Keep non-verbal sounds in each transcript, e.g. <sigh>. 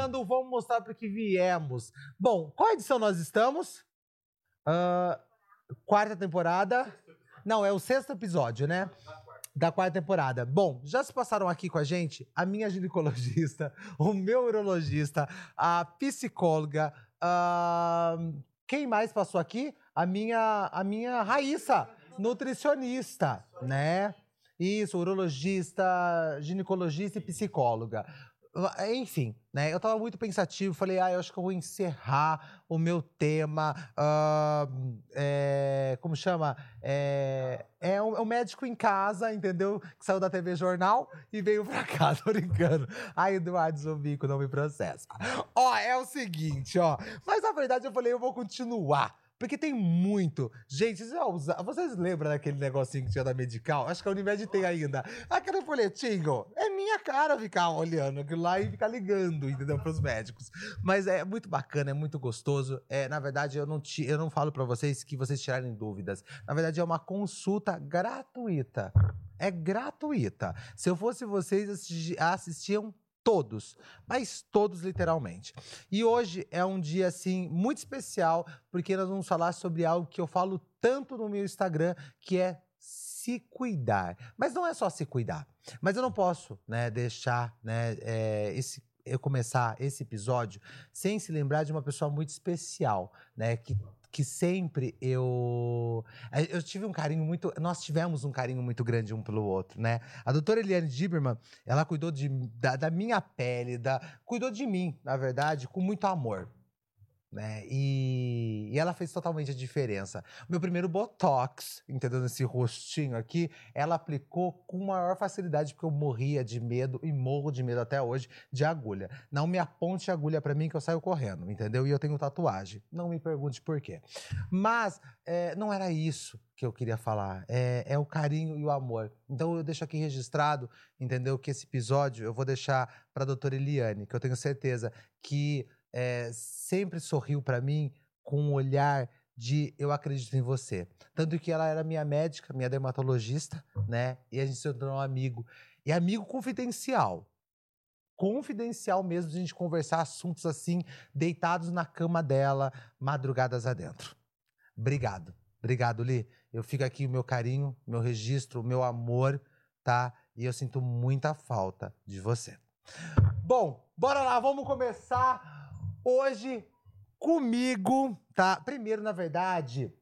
Começando, vamos mostrar para que viemos. Bom, qual edição nós estamos? Ah, quarta temporada. Não, é o sexto episódio, né? Da quarta temporada. Bom, já se passaram aqui com a gente a minha ginecologista, <laughs> o meu urologista, a psicóloga, ah, quem mais passou aqui? A minha, a minha Raíssa, nutricionista, né? Isso, urologista, ginecologista e psicóloga. Enfim, né? Eu tava muito pensativo, falei, ah, eu acho que eu vou encerrar o meu tema. ah, é, como chama? É, é, um, é um médico em casa, entendeu? Que saiu da TV Jornal e veio pra cá, <laughs> tô brincando. Ai, Eduardo Zovico, não me processa. Ó, é o seguinte, ó. Mas na verdade eu falei, eu vou continuar. Porque tem muito. Gente, vocês, lembram daquele negocinho que tinha da Medical? Acho que a Unimed tem ainda. Aquele folhetinho. É minha cara ficar olhando aquilo lá e ficar ligando, entendeu? Pros médicos. Mas é muito bacana, é muito gostoso. É, na verdade, eu não, eu não falo pra vocês que vocês tirarem dúvidas. Na verdade, é uma consulta gratuita. É gratuita. Se eu fosse vocês, assisti- assistiam todos, mas todos literalmente. E hoje é um dia assim muito especial, porque nós vamos falar sobre algo que eu falo tanto no meu Instagram, que é se cuidar. Mas não é só se cuidar. Mas eu não posso, né, deixar, né, é, esse eu começar esse episódio sem se lembrar de uma pessoa muito especial, né, que que sempre eu eh, eu tive um carinho muito nós tivemos um carinho muito grande um pelo outro né? A doutora Eliane Diberman ela cuidou de, da, da minha pele da cuidou de mim na verdade com muito amor né? E, e ela fez totalmente a diferença. Meu primeiro botox, entendeu? Nesse rostinho aqui, ela aplicou com maior facilidade, porque eu morria de medo e morro de medo até hoje de agulha. Não me aponte agulha pra mim que eu saio correndo, entendeu? E eu tenho tatuagem. Não me pergunte por quê. Mas é, não era isso que eu queria falar. É, é o carinho e o amor. Então eu deixo aqui registrado, entendeu? Que esse episódio eu vou deixar pra doutora Eliane, que eu tenho certeza que é, sempre sorriu pra mim com um olhar de eu acredito em você. Tanto que ela era minha médica, minha dermatologista, né? E a gente se tornou um amigo. E amigo confidencial. Confidencial mesmo, a gente conversar assuntos assim, deitados na cama dela, madrugadas adentro. Obrigado. Obrigado, Li. Eu fico aqui o meu carinho, meu registro, o meu amor, tá? E eu sinto muita falta de você. Bom, bora lá, vamos começar hoje comigo, tá? Primeiro, na verdade,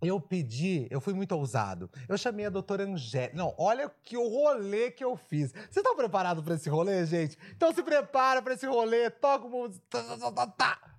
eu pedi, eu fui muito ousado. Eu chamei a doutora Angélica. Não, olha que o rolê que eu fiz. Vocês estão preparados para esse rolê, gente? Então se prepara para esse rolê, toca o música. Tá, tá, tá, tá, tá.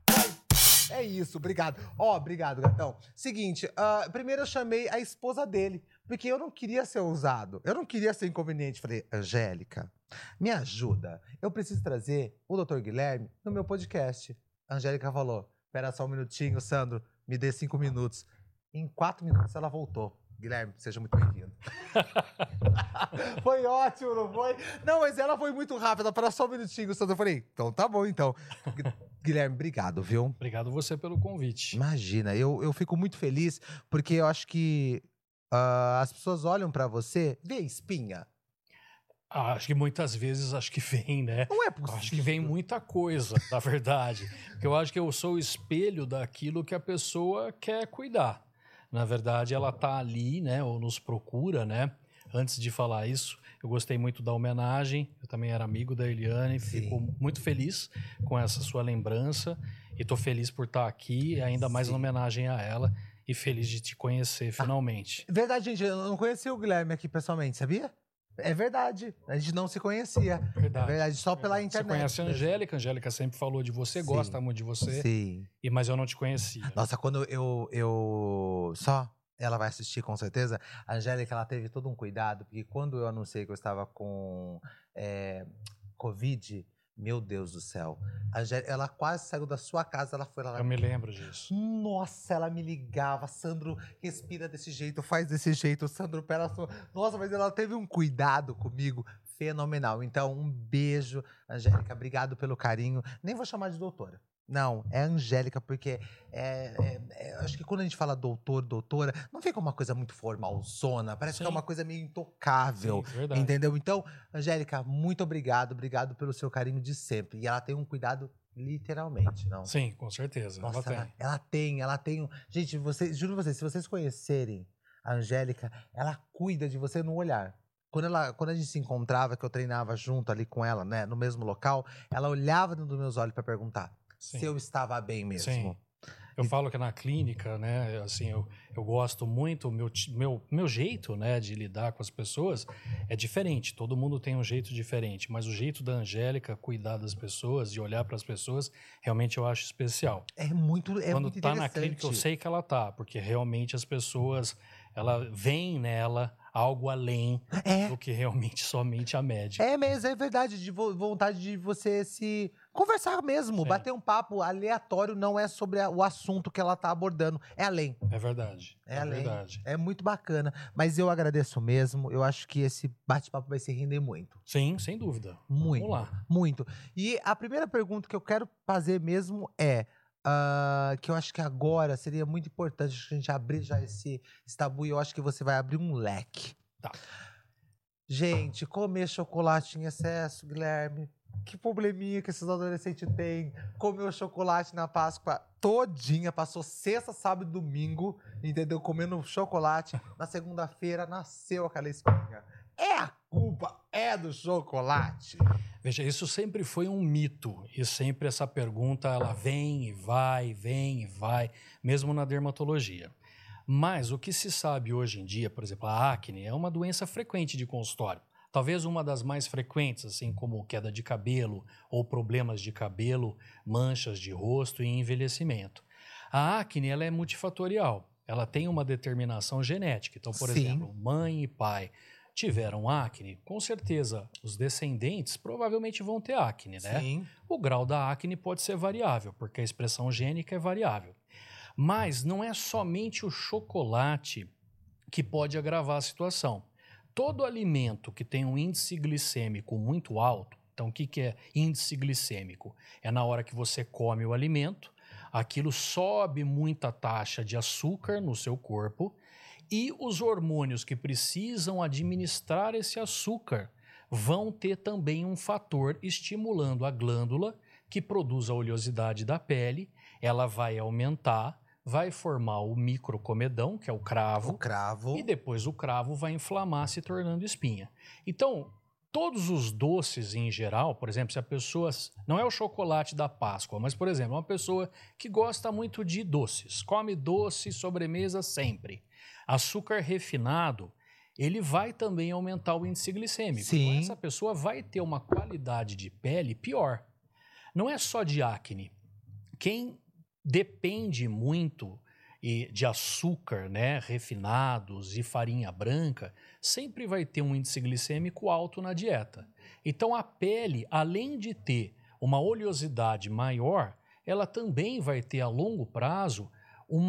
É isso, obrigado. Ó, obrigado, gatão. Seguinte, ah, primeiro eu chamei a esposa dele, porque eu não queria ser ousado, eu não queria ser inconveniente. Falei, Angélica, me ajuda. Eu preciso trazer o Dr. Guilherme no meu podcast. A Angélica falou: Espera só um minutinho, Sandro, me dê cinco minutos. Em quatro minutos ela voltou. Guilherme, seja muito bem-vindo. <laughs> foi ótimo, não foi? Não, mas ela foi muito rápida. Para só um minutinho, Sandro. Eu falei: Então tá bom, então. Gu- Guilherme, obrigado, viu? Obrigado você pelo convite. Imagina, eu, eu fico muito feliz porque eu acho que ah, as pessoas olham pra você, vê espinha. Ah, acho que muitas vezes acho que vem, né? Não é possível. Acho que vem muita coisa, na verdade. Porque eu acho que eu sou o espelho daquilo que a pessoa quer cuidar. Na verdade, ela tá ali, né? Ou nos procura, né? Antes de falar isso, eu gostei muito da homenagem. Eu também era amigo da Eliane. Sim. Fico muito feliz com essa sua lembrança. E tô feliz por estar aqui, ainda mais Sim. em homenagem a ela. E feliz de te conhecer finalmente. Verdade, gente, eu não conhecia o Guilherme aqui pessoalmente, sabia? É verdade. A gente não se conhecia. É Verdade. verdade, só pela Você internet. conhece a. Angélica, a Angélica sempre falou de você, Sim. gosta muito de você, Sim. e, mas eu não te conhecia. Nossa, quando eu, eu. Só ela vai assistir com certeza. A Angélica, ela teve todo um cuidado, porque quando eu anunciei que eu estava com é, Covid, meu Deus do céu. Angélica, ela quase saiu da sua casa, ela foi lá. Eu me lembro disso. Nossa, ela me ligava, Sandro, respira desse jeito, faz desse jeito, Sandro, pera. Nossa, mas ela teve um cuidado comigo fenomenal. Então, um beijo, Angélica. Obrigado pelo carinho. Nem vou chamar de doutora. Não, é Angélica, porque é, é, é, acho que quando a gente fala doutor, doutora, não fica uma coisa muito formalzona, parece Sim. que é uma coisa meio intocável. Sim, verdade. Entendeu? Então, Angélica, muito obrigado, obrigado pelo seu carinho de sempre. E ela tem um cuidado literalmente, não? Sim, com certeza. Nossa, ela tem. ela, tem, ela tem. Gente, vocês, juro vocês, se vocês conhecerem a Angélica, ela cuida de você no olhar. Quando, ela, quando a gente se encontrava, que eu treinava junto ali com ela, né, no mesmo local, ela olhava dentro dos meus olhos para perguntar Sim. se eu estava bem mesmo. Sim. Eu falo que na clínica, né, assim, eu, eu gosto muito, meu, meu, meu jeito, né, de lidar com as pessoas é diferente. Todo mundo tem um jeito diferente, mas o jeito da Angélica cuidar das pessoas, de olhar para as pessoas, realmente eu acho especial. É muito, é Quando muito tá na clínica, eu sei que ela tá, porque realmente as pessoas, ela vem nela algo além É, do que realmente <laughs> somente a médica. é mesmo, é verdade, de vo- vontade de você se conversar mesmo, bater um papo aleatório, não é sobre a- o assunto que ela tá abordando, é além. É verdade. É É, além. verdade. É muito bacana. Mas eu agradeço mesmo. Eu acho que esse bate-papo vai se render muito. Sim, sem dúvida. Muito. Vamos lá. Muito. E a primeira pergunta que eu quero fazer mesmo é. Ah, que eu acho que agora seria muito importante a gente abrir já esse, esse tabu e eu acho que você vai abrir um leque. Tá. Gente, comer chocolate em excesso, Guilherme. Que probleminha que esses adolescentes têm. Comeu chocolate na Páscoa todinha, passou sexta, sábado e domingo, entendeu? Comendo chocolate. Na segunda-feira nasceu aquela espinha. É a culpa, é do chocolate. Veja, isso sempre foi um mito e sempre essa pergunta ela vem e vai, vem e vai, mesmo na dermatologia. Mas o que se sabe hoje em dia, por exemplo, a acne é uma doença frequente de consultório. Talvez uma das mais frequentes, assim como queda de cabelo ou problemas de cabelo, manchas de rosto e envelhecimento. A acne ela é multifatorial. Ela tem uma determinação genética. Então, por Sim. exemplo, mãe e pai tiveram acne, com certeza os descendentes provavelmente vão ter acne, né? Sim. O grau da acne pode ser variável, porque a expressão gênica é variável. Mas não é somente o chocolate que pode agravar a situação. Todo alimento que tem um índice glicêmico muito alto, então o que, que é índice glicêmico? É na hora que você come o alimento, aquilo sobe muita taxa de açúcar no seu corpo e os hormônios que precisam administrar esse açúcar vão ter também um fator estimulando a glândula que produz a oleosidade da pele, ela vai aumentar, vai formar o microcomedão, que é o cravo, O cravo. e depois o cravo vai inflamar, se tornando espinha. Então, todos os doces em geral, por exemplo, se a pessoa. Não é o chocolate da Páscoa, mas, por exemplo, uma pessoa que gosta muito de doces, come doce, sobremesa sempre. Açúcar refinado, ele vai também aumentar o índice glicêmico. Sim. Então, essa pessoa vai ter uma qualidade de pele pior. Não é só de acne. Quem depende muito de açúcar, né, refinados e farinha branca, sempre vai ter um índice glicêmico alto na dieta. Então a pele, além de ter uma oleosidade maior, ela também vai ter a longo prazo um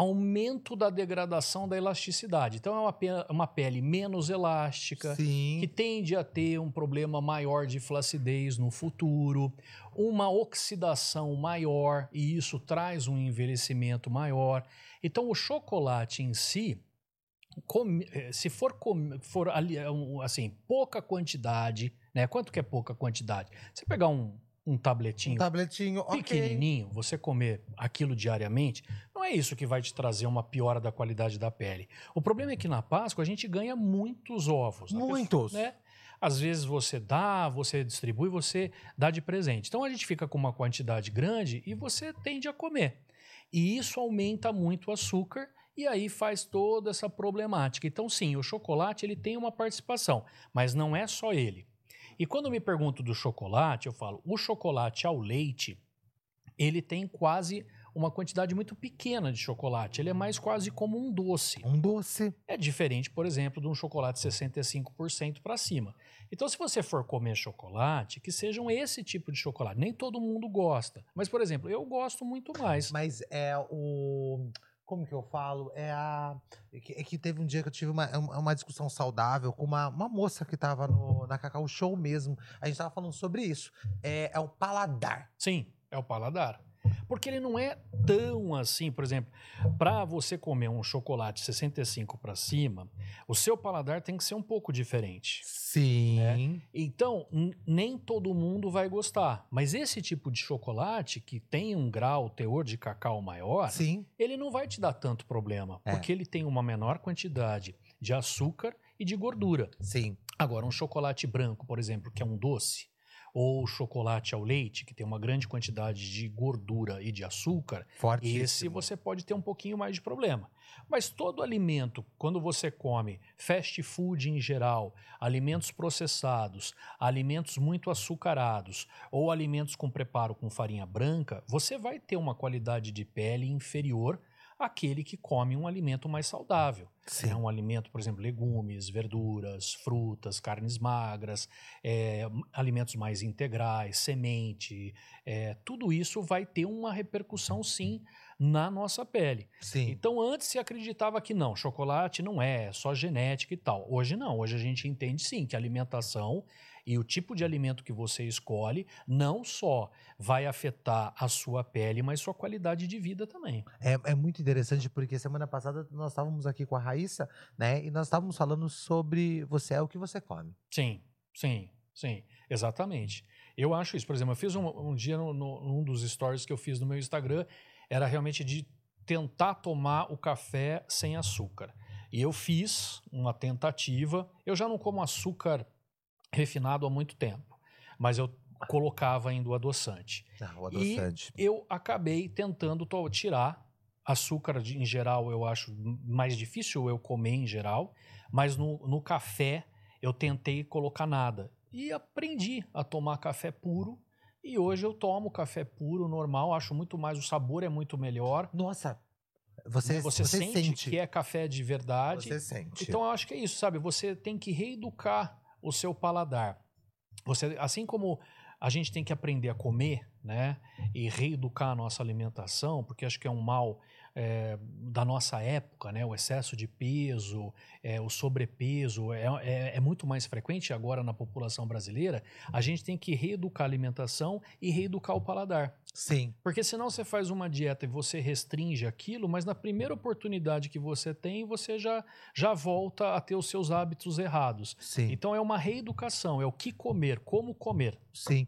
aumento da degradação da elasticidade. Então é uma, pe- uma pele menos elástica, Sim. que tende a ter um problema maior de flacidez no futuro, uma oxidação maior, e isso traz um envelhecimento maior. Então, o chocolate em si, eh, se for, for um, assim, pouca quantidade, né? Quanto que é pouca quantidade? Você pegar um, um Um tabletinho tabletinho, ok. pequenininho, você comer aquilo diariamente, não é isso que vai te trazer uma piora da qualidade da pele. O problema é que na Páscoa a gente ganha muitos ovos. Pessoa- Muitos. né? Às vezes você dá, você distribui, você dá de presente. Então a gente fica com uma quantidade grande e você tende a comer. E isso aumenta muito o açúcar e aí faz toda essa problemática. Então sim, o chocolate ele tem uma participação, mas não é só ele. E quando me pergunto do chocolate, eu falo, o chocolate ao leite, ele tem quase uma quantidade muito pequena de chocolate. Ele é mais quase como um doce. Um doce. É diferente, por exemplo, de um chocolate 65% para cima. Então, se você for comer chocolate, que sejam esse tipo de chocolate. Nem todo mundo gosta. Mas, por exemplo, eu gosto muito mais. Mas é o. como que eu falo? É a. É que, teve um dia que eu tive uma, uma discussão saudável com uma, uma moça que tava no, na Cacau Show mesmo. A gente tava falando sobre isso. É, é o paladar. Sim, é o paladar. Porque ele não é tão assim, por exemplo, para você comer um chocolate 65 para cima, o seu paladar tem que ser um pouco diferente. Sim. Né? Então, nem todo mundo vai gostar. Mas esse tipo de chocolate que tem um grau, teor de cacau maior, Sim. ele não vai te dar tanto problema, É. porque ele tem uma menor quantidade de açúcar e de gordura. Sim. Agora, um chocolate branco, por exemplo, que é um doce, ou chocolate ao leite, que tem uma grande quantidade de gordura e de açúcar, Forte. esse você pode ter um pouquinho mais de problema. Mas todo alimento, quando você come fast food em geral, alimentos processados, alimentos muito açucarados ou alimentos com preparo com farinha branca, você vai ter uma qualidade de pele inferior àquele que come um alimento mais saudável. Sim. É um alimento, por exemplo, legumes, verduras, frutas, carnes magras, é, alimentos mais integrais, semente, é, tudo isso vai ter uma repercussão sim na nossa pele. Sim. Então antes se acreditava que não, chocolate não é, é só genética e tal. Hoje não, hoje a gente entende sim que a alimentação e o tipo de alimento que você escolhe não só vai afetar a sua pele, mas sua qualidade de vida também. É, é muito interessante porque semana passada nós estávamos aqui com a Raíssa, né? E nós estávamos falando sobre você é o que você come. Sim, sim, sim, exatamente. Eu acho isso. Por exemplo, eu fiz um, um dia no, no, num dos stories que eu fiz no meu Instagram, era realmente de tentar tomar o café sem açúcar. E eu fiz uma tentativa. Eu já não como açúcar refinado há muito tempo, mas eu colocava ainda o adoçante. Ah, o adoçante. Eu acabei tentando tirar açúcar de- em geral, eu acho mais difícil eu comer em geral, mas no, no café eu tentei colocar nada. E aprendi a tomar café puro. E hoje eu tomo café puro, normal, acho muito mais, o sabor é muito melhor. Nossa, você, né? você, sente, que é café de verdade. Você sente. Então eu acho que é isso, sabe? Você tem que reeducar o seu paladar. Você, assim como a gente tem que aprender a comer, né, e reeducar a nossa alimentação, porque acho que é um mal é, da nossa época, né, o excesso de peso, é, o sobrepeso é, é, é muito mais frequente agora na população brasileira. A gente tem que reeducar a alimentação e reeducar o paladar. Sim. Porque senão você faz uma dieta e você restringe aquilo, mas na primeira oportunidade que você tem, você já, já volta a ter os seus hábitos errados. Sim. Então é uma reeducação, é o que comer, como comer. Sim.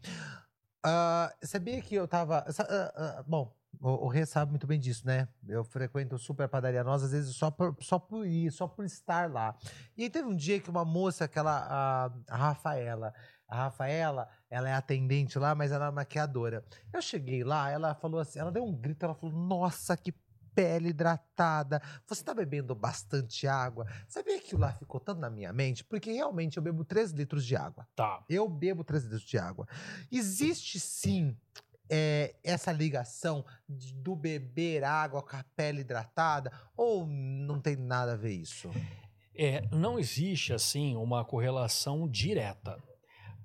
Ah, sabia que eu tava. sa- ah, ah, bom, o, o Rê sabe muito bem disso, né? Eu frequento super padaria nós, às vezes só por, só por ir, só por estar lá. E aí teve um dia que uma moça, aquela. A, a Rafaela. A Rafaela, ela é atendente lá, mas ela é maquiadora. Eu cheguei lá, ela falou assim, ela deu um grito, ela falou: Nossa, que pele hidratada. Você tá bebendo bastante água? Sabia que lá ficou tanto na minha mente? Porque realmente eu bebo 3 litros de água. Tá. Eu bebo 3 litros de água. Existe sim é, essa ligação de- do beber água com a pele hidratada? Ou não tem nada a ver isso? É, não existe assim uma correlação direta.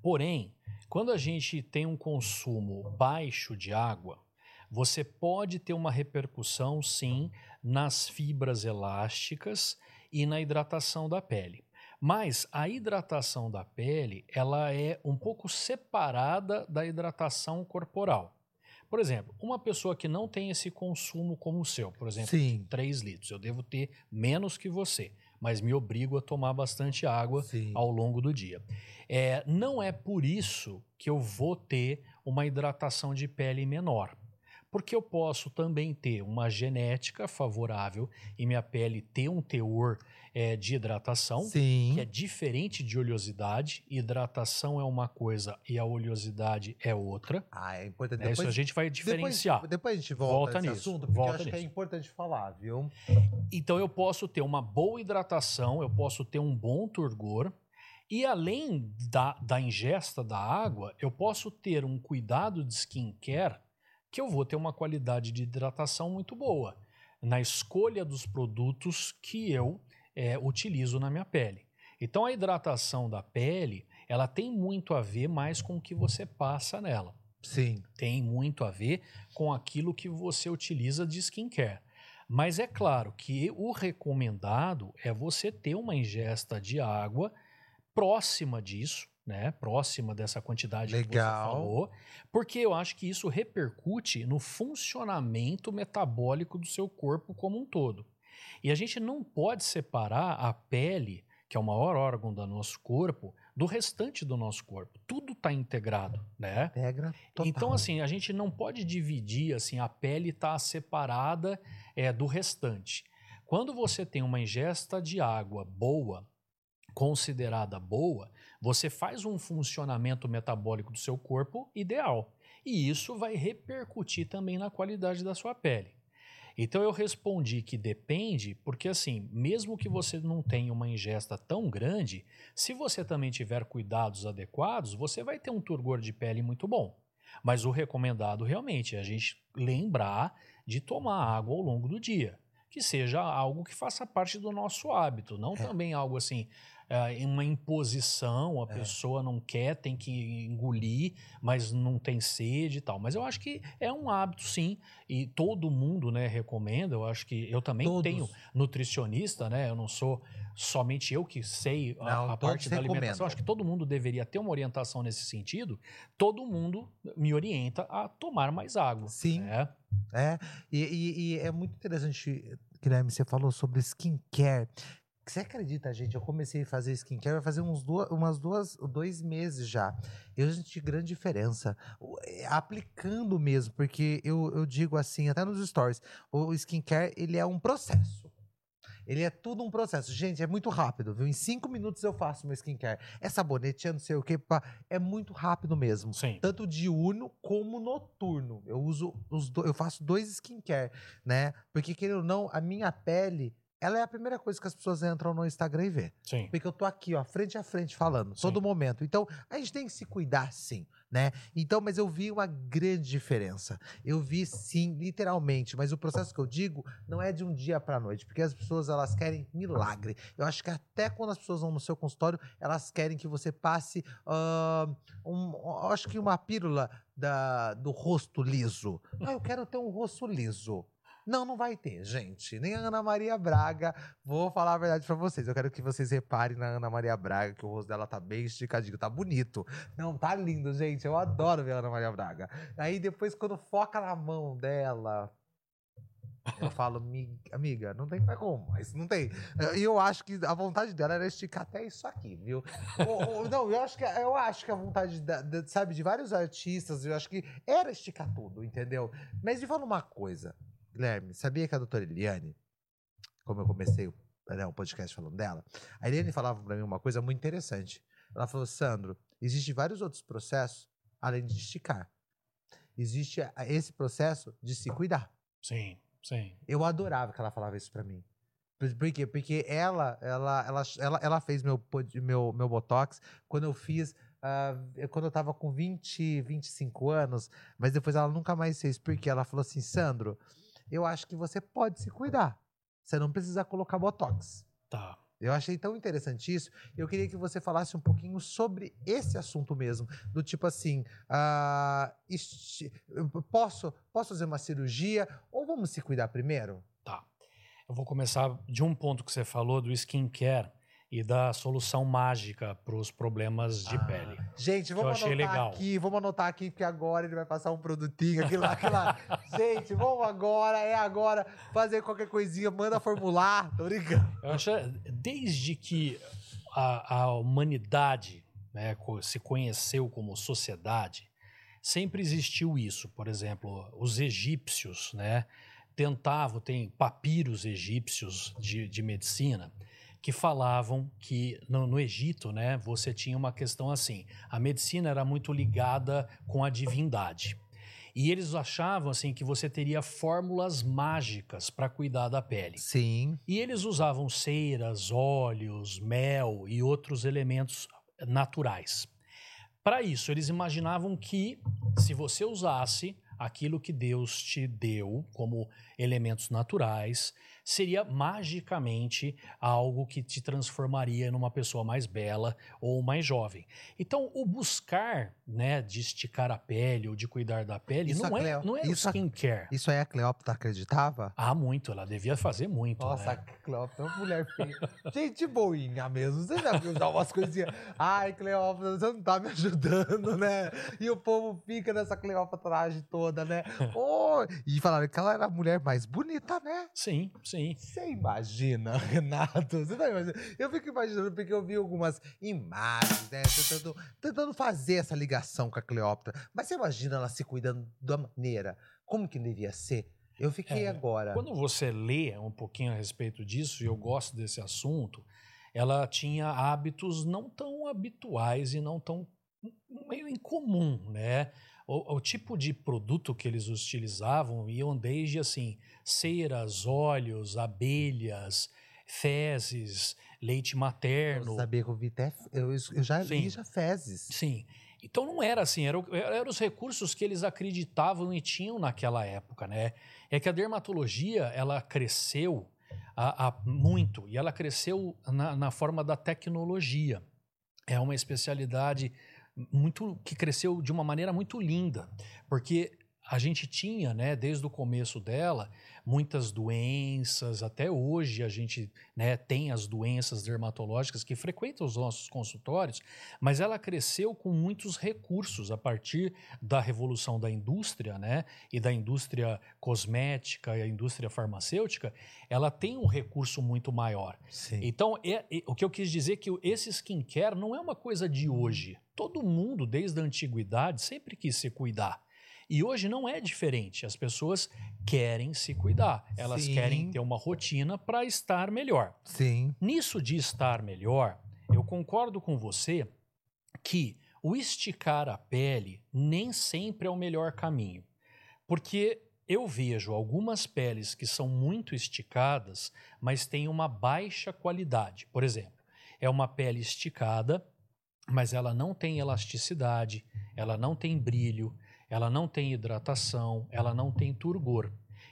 Porém, quando a gente tem um consumo baixo de água, você pode ter uma repercussão sim nas fibras elásticas e na hidratação da pele. Mas a hidratação da pele, ela é um pouco separada da hidratação corporal. Por exemplo, uma pessoa que não tem esse consumo como o seu, por exemplo, Sim. 3 litros, eu devo ter menos que você, mas me obrigo a tomar bastante água Sim. ao longo do dia. É, não é por isso que eu vou ter uma hidratação de pele menor. Porque eu posso também ter uma genética favorável e minha pele ter um teor é, de hidratação, Sim. que é diferente de oleosidade. Hidratação é uma coisa e a oleosidade é outra. Ah, é importante. né? Isso a gente vai diferenciar. Depois, depois a gente volta, Volta nesse nisso, assunto, porque volta eu acho que é nisso. importante falar, viu? Então eu posso ter uma boa hidratação, eu posso ter um bom turgor. E além da, da ingesta da água, eu posso ter um cuidado de skincare que eu vou ter uma qualidade de hidratação muito boa na escolha dos produtos que eu eh, utilizo na minha pele. Então a hidratação da pele, ela tem muito a ver mais com o que você passa nela Sim. tem muito a ver com aquilo que você utiliza de skincare. Mas é claro que o recomendado é você ter uma ingesta de água próxima disso, né? Próxima dessa quantidade Legal. que você falou, porque eu acho que isso repercute no funcionamento metabólico do seu corpo como um todo. E a gente não pode separar a pele, que é o maior órgão do nosso corpo, do restante do nosso corpo. Tudo está integrado, né? Integra total. Então, assim, a gente não pode dividir, assim, a pele está separada é, do restante. Quando você tem uma ingesta de água boa, considerada boa, você faz um funcionamento metabólico do seu corpo ideal. E isso vai repercutir também na qualidade da sua pele. Então eu respondi que depende, porque assim, mesmo que você não tenha uma ingesta tão grande, se você também tiver cuidados adequados, você vai ter um turgor de pele muito bom. Mas o recomendado realmente é a gente lembrar de tomar água ao longo do dia. Que seja algo que faça parte do nosso hábito, não É. também algo assim, é, uma imposição, a É. pessoa não quer, tem que engolir, mas não tem sede e tal. Mas eu acho que é um hábito, sim, e todo mundo né, recomenda. Eu acho que eu também Todos. tenho nutricionista, né? Eu não sou somente eu que sei a- Não, a, parte da alimentação. Acho que todo mundo deveria ter uma orientação nesse sentido. Todo mundo me orienta a tomar mais água. Sim. né? É, e, e- e é muito interessante, Guilherme, você falou sobre skincare. Você acredita, gente? Eu comecei a fazer skincare vai fazer uns duas, umas duas, dois meses já. Eu senti grande diferença. É, Aplicando mesmo, porque eu, eu digo assim, até nos stories, o skincare, ele é um processo. Ele é tudo um processo. Gente, é muito rápido, viu? Em cinco minutos eu faço meu skincare. É sabonete, é não sei o que, é muito rápido mesmo Sim. tanto diurno como noturno. Eu uso os do- eu faço dois skincare, né? Porque querendo ou não, a minha pele, ela é a primeira coisa que as pessoas entram no Instagram e vê. Sim. Porque eu tô aqui, ó, frente a frente falando, Sim. todo momento. Então, a gente tem que se cuidar sim, né? Então, mas eu vi uma grande diferença. Eu vi sim, literalmente, mas o processo que eu digo não é de um dia pra noite, porque as pessoas elas querem milagre. Eu acho que até quando as pessoas vão no seu consultório, elas querem que você passe ah, um, acho que uma pílula da, do rosto liso. Ah, eu quero ter um rosto liso. Não, não vai ter, gente. Nem a Ana Maria Braga. Vou falar a verdade pra vocês. Eu quero que vocês reparem na Ana Maria Braga, que o rosto dela tá bem esticadinho, tá bonito. Não, tá lindo, gente. Eu adoro ver a Ana Maria Braga. Aí depois, quando foca na mão dela. Eu falo, "Mi- amiga, não tem como, mas não tem. E eu acho que a vontade dela era esticar até isso aqui, viu? Ou- ou- não, eu acho que eu acho que a vontade, da- sabe, de vários artistas, eu acho que era esticar tudo, entendeu? Mas me fala uma coisa, Guilherme, sabia que a doutora Eliane, como eu comecei o, né, podcast falando dela, a Eliane falava pra mim uma coisa muito interessante. Ela falou, Sandro, existem vários outros processos além de esticar. Existe esse processo de se cuidar. Sim. Sim. Eu adorava que ela falava isso pra mim. Por, quê? Porque ela, ela, ela, ela, ela fez meu, meu, meu Botox quando eu fiz. ah, quando eu tava com 20, 25 anos, mas depois ela nunca mais fez, porque ela falou assim: Sandro, eu acho que você pode se cuidar. Você não precisa colocar Botox. Tá. Eu achei tão interessante isso. Eu queria que você falasse um pouquinho sobre esse assunto mesmo. Do tipo assim, eu posso, posso fazer uma cirurgia ou vamos se cuidar primeiro? Tá. Eu vou começar de um ponto que você falou do skincare e da solução mágica para os problemas de Ah, pele. Gente, vamos anotar legal. aqui, vamos anotar aqui, porque agora ele vai passar um produtinho, aquilo lá, aquilo lá. <laughs> Gente, vamos agora, é agora, fazer qualquer coisinha, manda formular, tô brincando. Eu acho, desde que a, a humanidade né, se conheceu como sociedade, sempre existiu isso. Por exemplo, os egípcios né, tentavam, tem papiros egípcios de, de medicina que falavam que no, no Egito né, você tinha uma questão assim, a medicina era muito ligada com a divindade. E eles achavam assim que você teria fórmulas mágicas para cuidar da pele. Sim. E eles usavam ceras, óleos, mel e outros elementos naturais. Para isso, eles imaginavam que se você usasse aquilo que Deus te deu como elementos naturais, seria magicamente algo que te transformaria numa pessoa mais bela ou mais jovem. Então, o buscar, né, de esticar a pele ou de cuidar da pele Isso não a é, Cleo- não é isso a- skincare. Isso aí a Cleópatra acreditava? Ah, muito, ela devia fazer muito, Nossa, né? a Cleópatra é uma mulher feia. <laughs> Gente boinha mesmo. Você já viu já umas coisinhas? Ai, Cleópatra, você não tá me ajudando, né? E o povo fica nessa Cleópatragem toda, né? <laughs> Oh, e falaram que ela era a mulher mais bonita, né? Sim, sim. Você imagina, <laughs> Renato? Você tá imaginando? Eu fico imaginando porque eu vi algumas imagens, né? Tentando, tentando fazer essa ligação com a Cleópatra. Mas você imagina ela se cuidando da maneira? Como que devia ser? Eu fiquei É, agora. Quando você lê um pouquinho a respeito disso, e eu gosto desse assunto, ela tinha hábitos não tão habituais e não tão meio incomum, né? O, o tipo de produto que eles utilizavam iam desde assim ceras, óleos, abelhas, fezes, leite Eu materno. sabia que eu vi até. Eu, eu já Sim. li já fezes. Sim. Então não era assim, eram era os recursos que eles acreditavam e tinham naquela época, né? É que a dermatologia, ela cresceu a- a- muito, e ela cresceu na, na forma da tecnologia. É uma especialidade muito que cresceu de uma maneira muito linda, porque a gente tinha, né, desde o começo dela, muitas doenças, até hoje a gente né, tem as doenças dermatológicas que frequentam os nossos consultórios, mas ela cresceu com muitos recursos a partir da revolução da indústria, né, e da indústria cosmética e a indústria farmacêutica, ela tem um recurso muito maior. Sim. Então, é- é- o que eu quis dizer é que esse skincare não é uma coisa de hoje. Todo mundo, desde a antiguidade, sempre quis se cuidar. E hoje não é diferente. As pessoas querem se cuidar. Elas Sim. querem ter uma rotina para estar melhor. Sim. Nisso de estar melhor, eu concordo com você que o esticar a pele nem sempre é o melhor caminho. Porque eu vejo algumas peles que são muito esticadas, mas têm uma baixa qualidade. Por exemplo, é uma pele esticada, mas ela não tem elasticidade, ela não tem brilho, ela não tem hidratação, ela não tem turgor.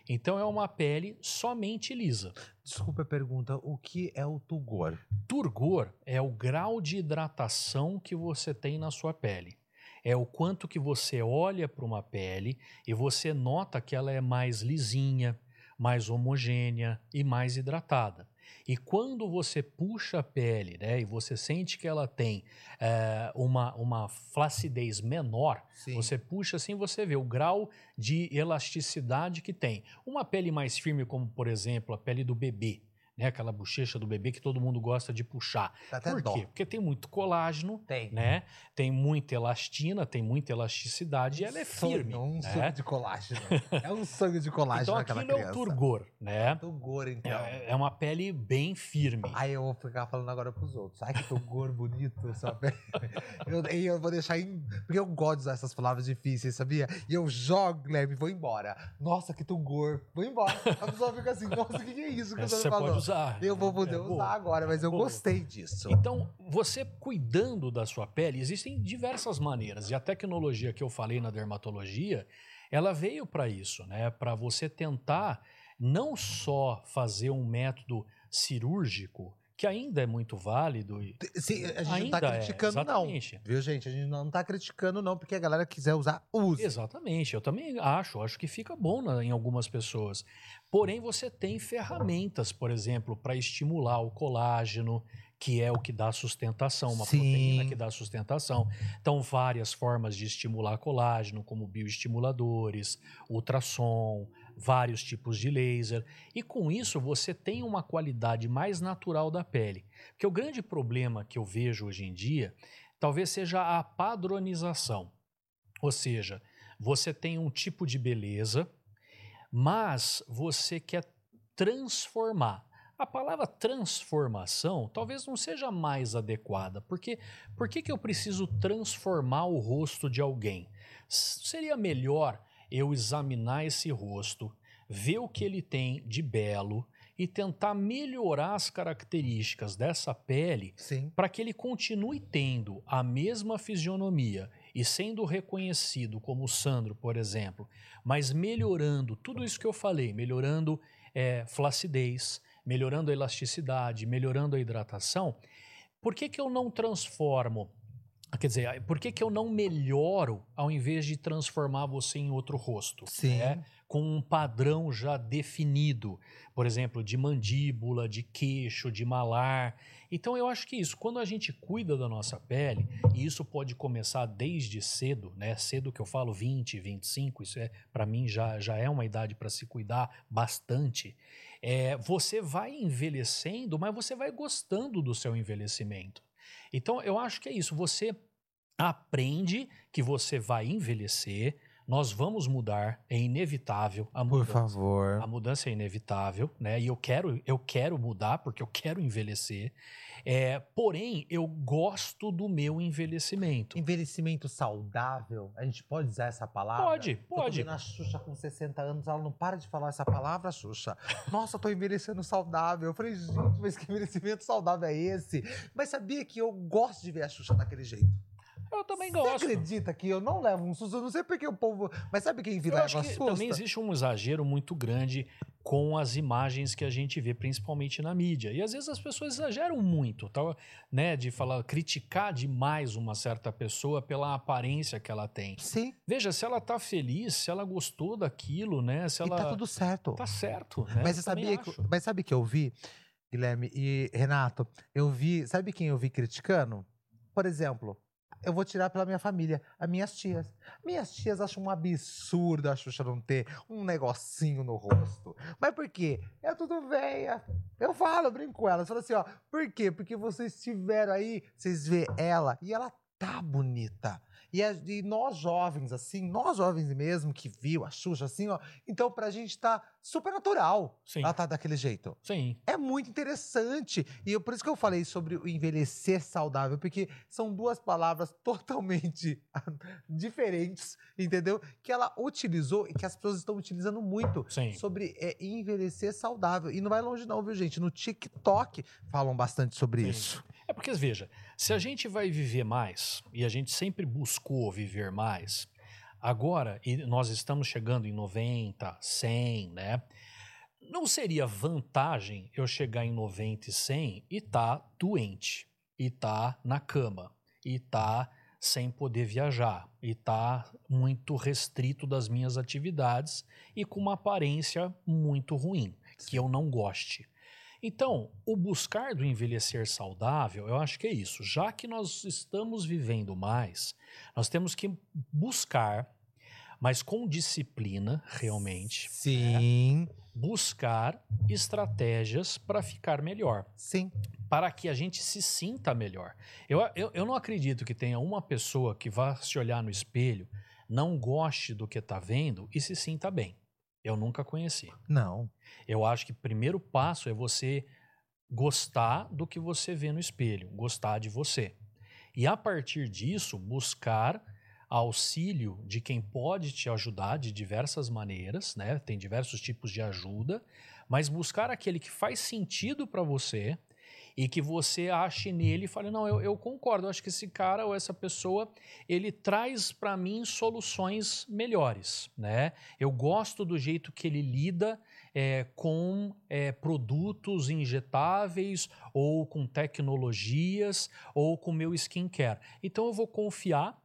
Então é uma pele somente lisa. Desculpa a pergunta. O que é o Tugor? Turgor é o grau de hidratação que você tem na sua pele. É o quanto que você olha para uma pele e você nota que ela é mais lisinha, mais homogênea e mais hidratada. E quando você puxa a pele né, e você sente que ela tem eh, uma, uma flacidez menor, Sim. você puxa assim, você vê o grau de elasticidade que tem. Uma pele mais firme, como por exemplo a pele do bebê, né? Aquela bochecha do bebê que todo mundo gosta de puxar. Até por dó. quê? Porque tem muito colágeno, Tem. né? Tem muita elastina, tem muita elasticidade e ela é Sonho, firme. Um né? sonho de colágeno. é um sonho de colágeno Então aquilo é o criança. turgor, né? Tugor, então. É, é uma pele bem firme. Aí eu vou ficar falando agora pros outros. Ai, que Tugor bonito, sabe? eu, e eu vou deixar em... Porque eu gosto de usar essas palavras difíceis, sabia? E eu jogo, Guilherme, vou embora. Nossa, que Tugor. Vou embora. A pessoa fica assim, nossa, o que, que é isso que Essa você falou? Usar. Eu vou poder É, usar boa. agora, mas eu Boa. gostei disso. Então, você cuidando da sua pele, existem diversas maneiras. E a tecnologia que eu falei na dermatologia, ela veio para isso, né? Para você tentar não só fazer um método cirúrgico, que ainda é muito válido, e Sim, a gente ainda não tá é, criticando, não. exatamente. Viu, gente? A gente não tá criticando, não, porque a galera quiser usar, use. Exatamente, eu também acho, acho que fica bom na- em algumas pessoas. Porém, você tem ferramentas, por exemplo, para estimular o colágeno, que é o que dá sustentação, uma Sim. proteína que dá sustentação. Então, várias formas de estimular colágeno, como bioestimuladores, ultrassom, vários tipos de laser. E com isso, você tem uma qualidade mais natural da pele. Porque o grande problema que eu vejo hoje em dia talvez seja a padronização. Ou seja, você tem um tipo de beleza, mas você quer transformar. A palavra transformação talvez não seja mais adequada, porque por que, eu preciso transformar o rosto de alguém? Seria melhor eu examinar esse rosto, ver o que ele tem de belo e tentar melhorar as características dessa pele para que ele continue tendo a mesma fisionomia e sendo reconhecido como o Sandro, por exemplo, mas melhorando tudo isso que eu falei, melhorando é, flacidez, melhorando a elasticidade, melhorando a hidratação, por que, que eu não transformo? Quer dizer, por que, que eu não melhoro ao invés de transformar você em outro rosto? Sim. né? Com um padrão já definido, por exemplo, de mandíbula, de queixo, de malar. Então eu acho que isso, quando a gente cuida da nossa pele, e isso pode começar desde cedo, né? Cedo que eu falo 20, 25, isso é para mim já, já é uma idade para se cuidar bastante. É, você vai envelhecendo, mas você vai gostando do seu envelhecimento. Então eu acho que é isso. Você aprende que você vai envelhecer, nós vamos mudar, é inevitável a Por mudança. favor. A mudança é inevitável, né? E eu quero, eu quero mudar porque eu quero envelhecer. É, porém, eu gosto do meu envelhecimento. Envelhecimento saudável, a gente pode usar essa palavra? Pode, Eu tô pode. vendo a Xuxa com 60 anos, ela não para de falar essa palavra, Xuxa. <laughs> Nossa, eu tô envelhecendo saudável. Eu falei, gente, mas que envelhecimento saudável é esse? Mas sabia que eu gosto de ver a Xuxa daquele jeito? Eu também Você gosto. acredita que eu não levo um susto? Eu não sei porque o povo. Mas sabe quem Eu leva que susto? também existe um exagero muito grande com as imagens que a gente vê, principalmente na mídia. E às vezes as pessoas exageram muito, tá? né? De falar, criticar demais uma certa pessoa pela aparência que ela tem. Sim, Veja, se ela tá feliz, se ela gostou daquilo, né? Se e ela tá tudo certo. tá certo, né? Mas você Eu sabia que, mas sabe que eu vi, Guilherme e Renato? Eu vi, sabe quem eu vi criticando? Por exemplo, eu vou tirar pela minha família, as minhas tias. Minhas tias acham um absurdo a Xuxa não ter um negocinho no rosto. Mas por quê? É tudo velha. Eu falo, eu brinco com elas. Falo assim, ó, por quê? Porque vocês estiveram aí, vocês vê ela e ela tá bonita. E, a- e nós jovens, assim, nós jovens mesmo, que viu a Xuxa assim, ó, então pra gente tá super natural Sim, ela tá daquele jeito. sim. É muito interessante. E eu- por isso que eu falei sobre o envelhecer saudável, porque são duas palavras <laughs> totalmente <laughs> diferentes, entendeu? Que ela utilizou e que as pessoas estão utilizando muito Sim. sobre é, envelhecer saudável. E não vai longe não, viu, gente? No TikTok falam bastante sobre Sim. isso. É porque, veja, se a gente vai viver mais, e a gente sempre buscou viver mais, agora, e nós estamos chegando em 90, 100, né? Não seria vantagem eu chegar em 90 e 100 e tá doente, e tá na cama, e tá sem poder viajar, e tá muito restrito das minhas atividades e com uma aparência muito ruim, que eu não goste. Então, o buscar do envelhecer saudável, eu acho que é isso. Já que nós estamos vivendo mais, nós temos que buscar, mas com disciplina, realmente, Sim, buscar estratégias para ficar melhor, sim. para que a gente se sinta melhor. Eu, eu, eu não acredito que tenha uma pessoa que vá se olhar no espelho, não goste do que está vendo e se sinta bem. Eu nunca conheci. Não. Eu acho que o primeiro passo é você gostar do que você vê no espelho, gostar de você. E a partir disso, buscar auxílio de quem pode te ajudar de diversas maneiras, né? Tem diversos tipos de ajuda, mas buscar aquele que faz sentido para você e que você ache nele e fale, não, eu, eu concordo, eu acho que esse cara ou essa pessoa, ele traz para mim soluções melhores, né? Eu gosto do jeito que ele lida é, com é, produtos injetáveis ou com tecnologias ou com meu skincare. Então eu vou confiar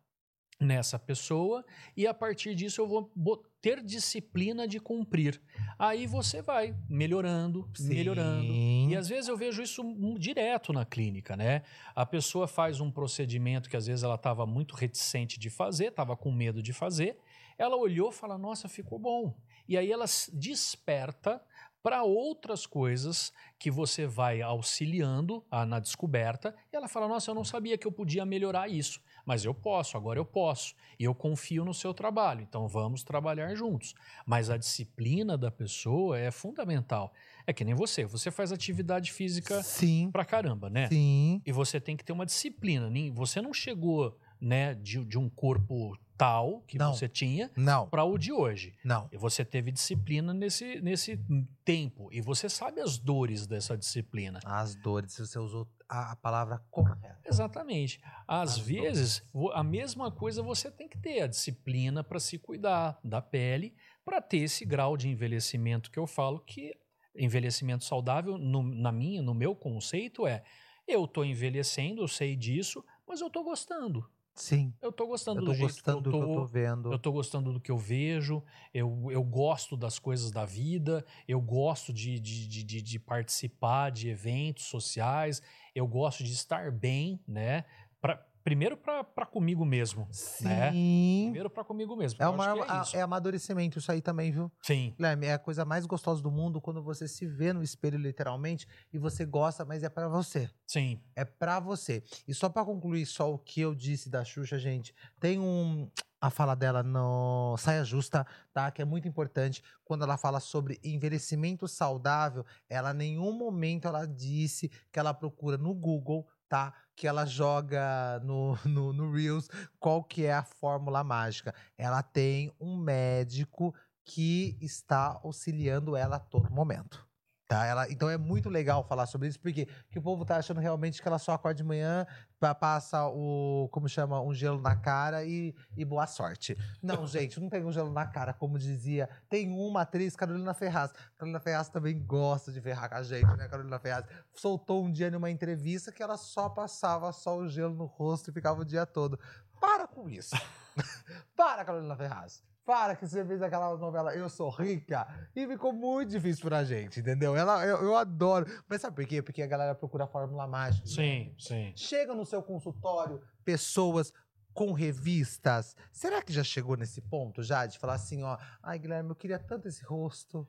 nessa pessoa e a partir disso eu vou ter disciplina de cumprir. Aí você vai melhorando, melhorando. Sim. E às vezes eu vejo isso direto na clínica, né? A pessoa faz um procedimento que às vezes ela estava muito reticente de fazer, estava com medo de fazer. Ela olhou e fala: Nossa, ficou bom. E aí ela desperta para outras coisas que você vai auxiliando ah, na descoberta. E ela fala: Nossa, eu não sabia que eu podia melhorar isso, mas eu posso, agora eu posso. E eu confio no seu trabalho, então vamos trabalhar juntos. Mas a disciplina da pessoa é fundamental. É que nem você, você faz atividade física Sim. pra caramba, né? Sim. E você tem que ter uma disciplina. Você não chegou né, de, de um corpo tal que Não. você tinha para o de hoje. Não. E você teve disciplina nesse, nesse tempo. E você sabe as dores dessa disciplina. As dores, você usou a, a palavra correta. Exatamente. Às As vezes, vo- a mesma coisa você tem que ter a disciplina para se cuidar da pele, para ter esse grau de envelhecimento que eu falo que envelhecimento saudável, no, na minha, no meu conceito, é eu tô envelhecendo, eu sei disso, mas eu tô gostando. Sim. Eu tô gostando Eu tô do gostando que eu do tô, que eu tô vendo. eu tô gostando do que eu vejo, eu, eu gosto das coisas da vida, eu gosto de, de, de, de- de participar de eventos sociais, eu gosto de estar bem, né? Pra, primeiro para comigo mesmo. né? Sim. Primeiro para comigo mesmo. É, uma, é é amadurecimento isso aí também, viu? Sim, Guilherme, é a coisa mais gostosa do mundo quando você se vê no espelho, literalmente, e você gosta, mas é pra você. sim. É pra você. E só pra concluir só o que eu disse da Xuxa, gente, tem um a fala dela no Saia Justa, tá? Que é muito importante. Quando ela fala sobre envelhecimento saudável, ela em nenhum momento ela disse que ela procura no Google, tá? Que ela joga no, no, no Reels qual que é a fórmula mágica. Ela tem um médico que está auxiliando ela a todo momento. Tá? Ela, então é muito legal falar sobre isso, porque que o povo tá achando realmente que ela só acorda de manhã, pa- passa o, como chama, um gelo na cara e, e boa sorte. Não, <laughs> gente, não tem um gelo na cara, como dizia. Tem uma atriz, Carolina Ferraz. Carolina Ferraz também gosta de ferrar com a gente, né? Carolina Ferraz soltou um dia numa entrevista que ela só passava só o gelo no rosto e ficava o dia todo. Para com isso. <laughs> Para, Carolina Ferraz. Para que você fez aquela novela Eu Sou Rica e ficou muito difícil pra gente, entendeu? Ela, eu, eu adoro. Mas sabe por quê? Porque a galera procura a fórmula mágica. Sim, sim. Chega no seu consultório pessoas com revistas. Será que já chegou nesse ponto já de falar assim, ó, ai Guilherme, eu queria tanto esse rosto.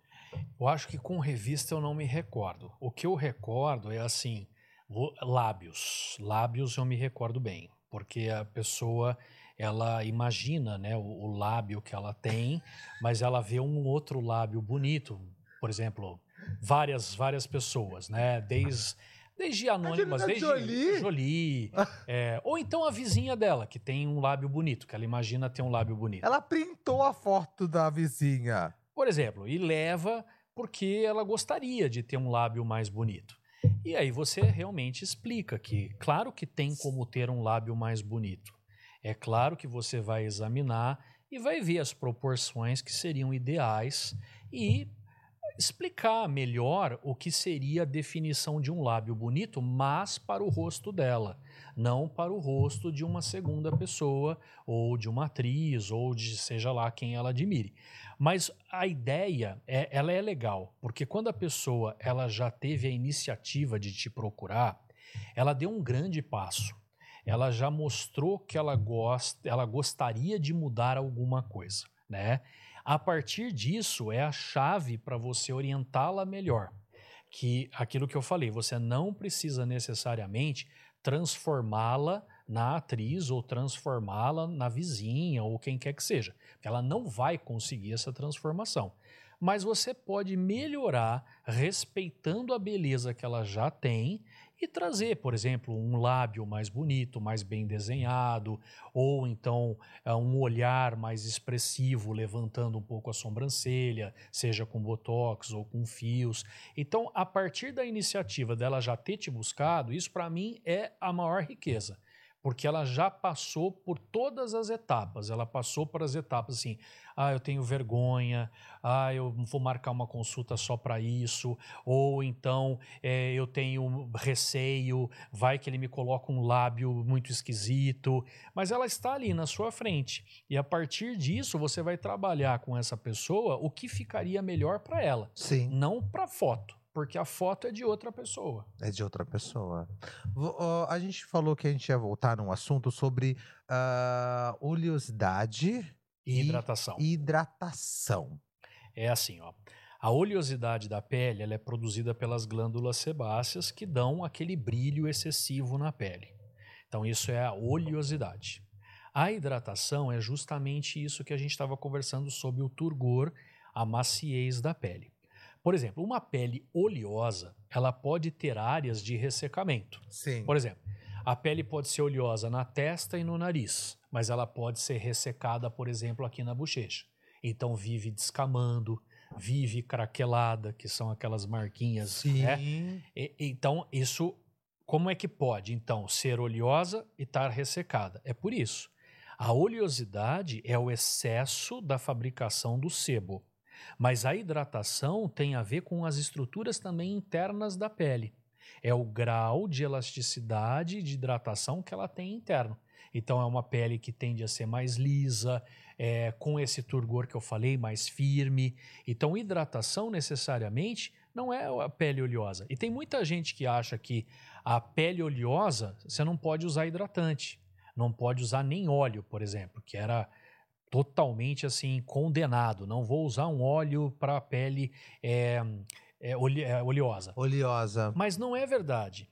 Eu acho que com revista eu não me recordo. O que eu recordo é assim, lábios. Lábios eu me recordo bem, porque a pessoa ela imagina, né, o, o lábio que ela tem, mas ela vê um outro lábio bonito, por exemplo, várias várias pessoas, né, desde desde anônimas, Angelina desde Jolie? Jolie, <laughs> é, ou então a vizinha dela que tem um lábio bonito, que ela imagina ter um lábio bonito. Ela printou a foto da vizinha. Por exemplo, e leva porque ela gostaria de ter um lábio mais bonito. E aí você realmente explica que, claro que tem como ter um lábio mais bonito. É claro que você vai examinar e vai ver as proporções que seriam ideais e explicar melhor o que seria a definição de um lábio bonito, mas para o rosto dela, não para o rosto de uma segunda pessoa ou de uma atriz ou de seja lá quem ela admire. Mas a ideia, é, ela é legal, porque quando a pessoa ela já teve a iniciativa de te procurar, ela deu um grande passo. Ela já mostrou que ela gosta, ela gostaria de mudar alguma coisa, né? A partir disso é a chave para você orientá-la melhor. Que aquilo que eu falei, você não precisa necessariamente transformá-la na atriz ou transformá-la na vizinha ou quem quer que seja. Ela não vai conseguir essa transformação. Mas você pode melhorar respeitando a beleza que ela já tem e trazer, por exemplo, um lábio mais bonito, mais bem desenhado, ou então é, um olhar mais expressivo, levantando um pouco a sobrancelha, seja com botox ou com fios. Então, a partir da iniciativa dela já ter te buscado, isso para mim é a maior riqueza porque ela já passou por todas as etapas. Ela passou por as etapas assim: ah, eu tenho vergonha, ah, eu vou marcar uma consulta só para isso, ou então é, eu tenho receio, vai que ele me coloca um lábio muito esquisito. Mas ela está ali na sua frente. E a partir disso, você vai trabalhar com essa pessoa o que ficaria melhor para ela, Sim. não para foto. Porque a foto é de outra pessoa. É de outra pessoa. A gente falou que a gente ia voltar num assunto sobre ah, oleosidade E hidratação. e hidratação. É assim, ó. A oleosidade da pele ela é produzida pelas glândulas sebáceas que dão aquele brilho excessivo na pele. Então, isso é a oleosidade. A hidratação é justamente isso que a gente estava conversando sobre o turgor, a maciez da pele. Por exemplo, uma pele oleosa, ela pode ter áreas de ressecamento. Sim. Por exemplo, a pele pode ser oleosa na testa e no nariz, mas ela pode ser ressecada, por exemplo, aqui na bochecha. Então vive descamando, vive craquelada, que são aquelas marquinhas, Sim. né? E- então isso, como é que pode então ser oleosa e estar ressecada? É por isso. A oleosidade é o excesso da fabricação do sebo. Mas a hidratação tem a ver com as estruturas também internas da pele. É o grau de elasticidade de hidratação que ela tem interno. Então é uma pele que tende a ser mais lisa, é, com esse turgor que eu falei, mais firme. Então, hidratação necessariamente não é a pele oleosa. E tem muita gente que acha que a pele oleosa você não pode usar hidratante, não pode usar nem óleo, por exemplo, que era totalmente assim condenado. Não vou usar um óleo para a pele é, é, oleosa. Oleosa. Mas não é verdade.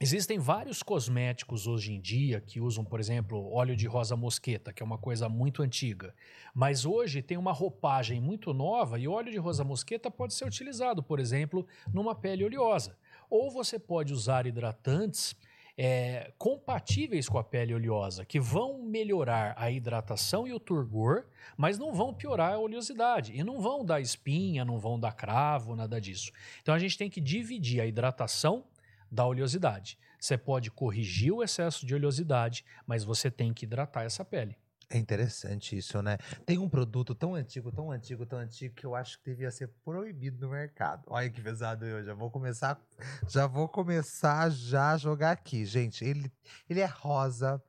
Existem vários cosméticos hoje em dia que usam, por exemplo, óleo de rosa mosqueta, que é uma coisa muito antiga. Mas hoje tem uma roupagem muito nova e óleo de rosa mosqueta pode ser utilizado, por exemplo, numa pele oleosa. Ou você pode usar hidratantes é, compatíveis com a pele oleosa, que vão melhorar a hidratação e o turgor, mas não vão piorar a oleosidade. E não vão dar espinha, não vão dar cravo, nada disso. Então a gente tem que dividir a hidratação da oleosidade. Você pode corrigir o excesso de oleosidade, mas você tem que hidratar essa pele. É interessante isso, né? Tem um produto tão antigo, tão antigo, tão antigo que eu acho que devia ser proibido no mercado. Olha que pesado eu já vou começar, já vou começar já a jogar aqui, gente. Ele, ele é rosa.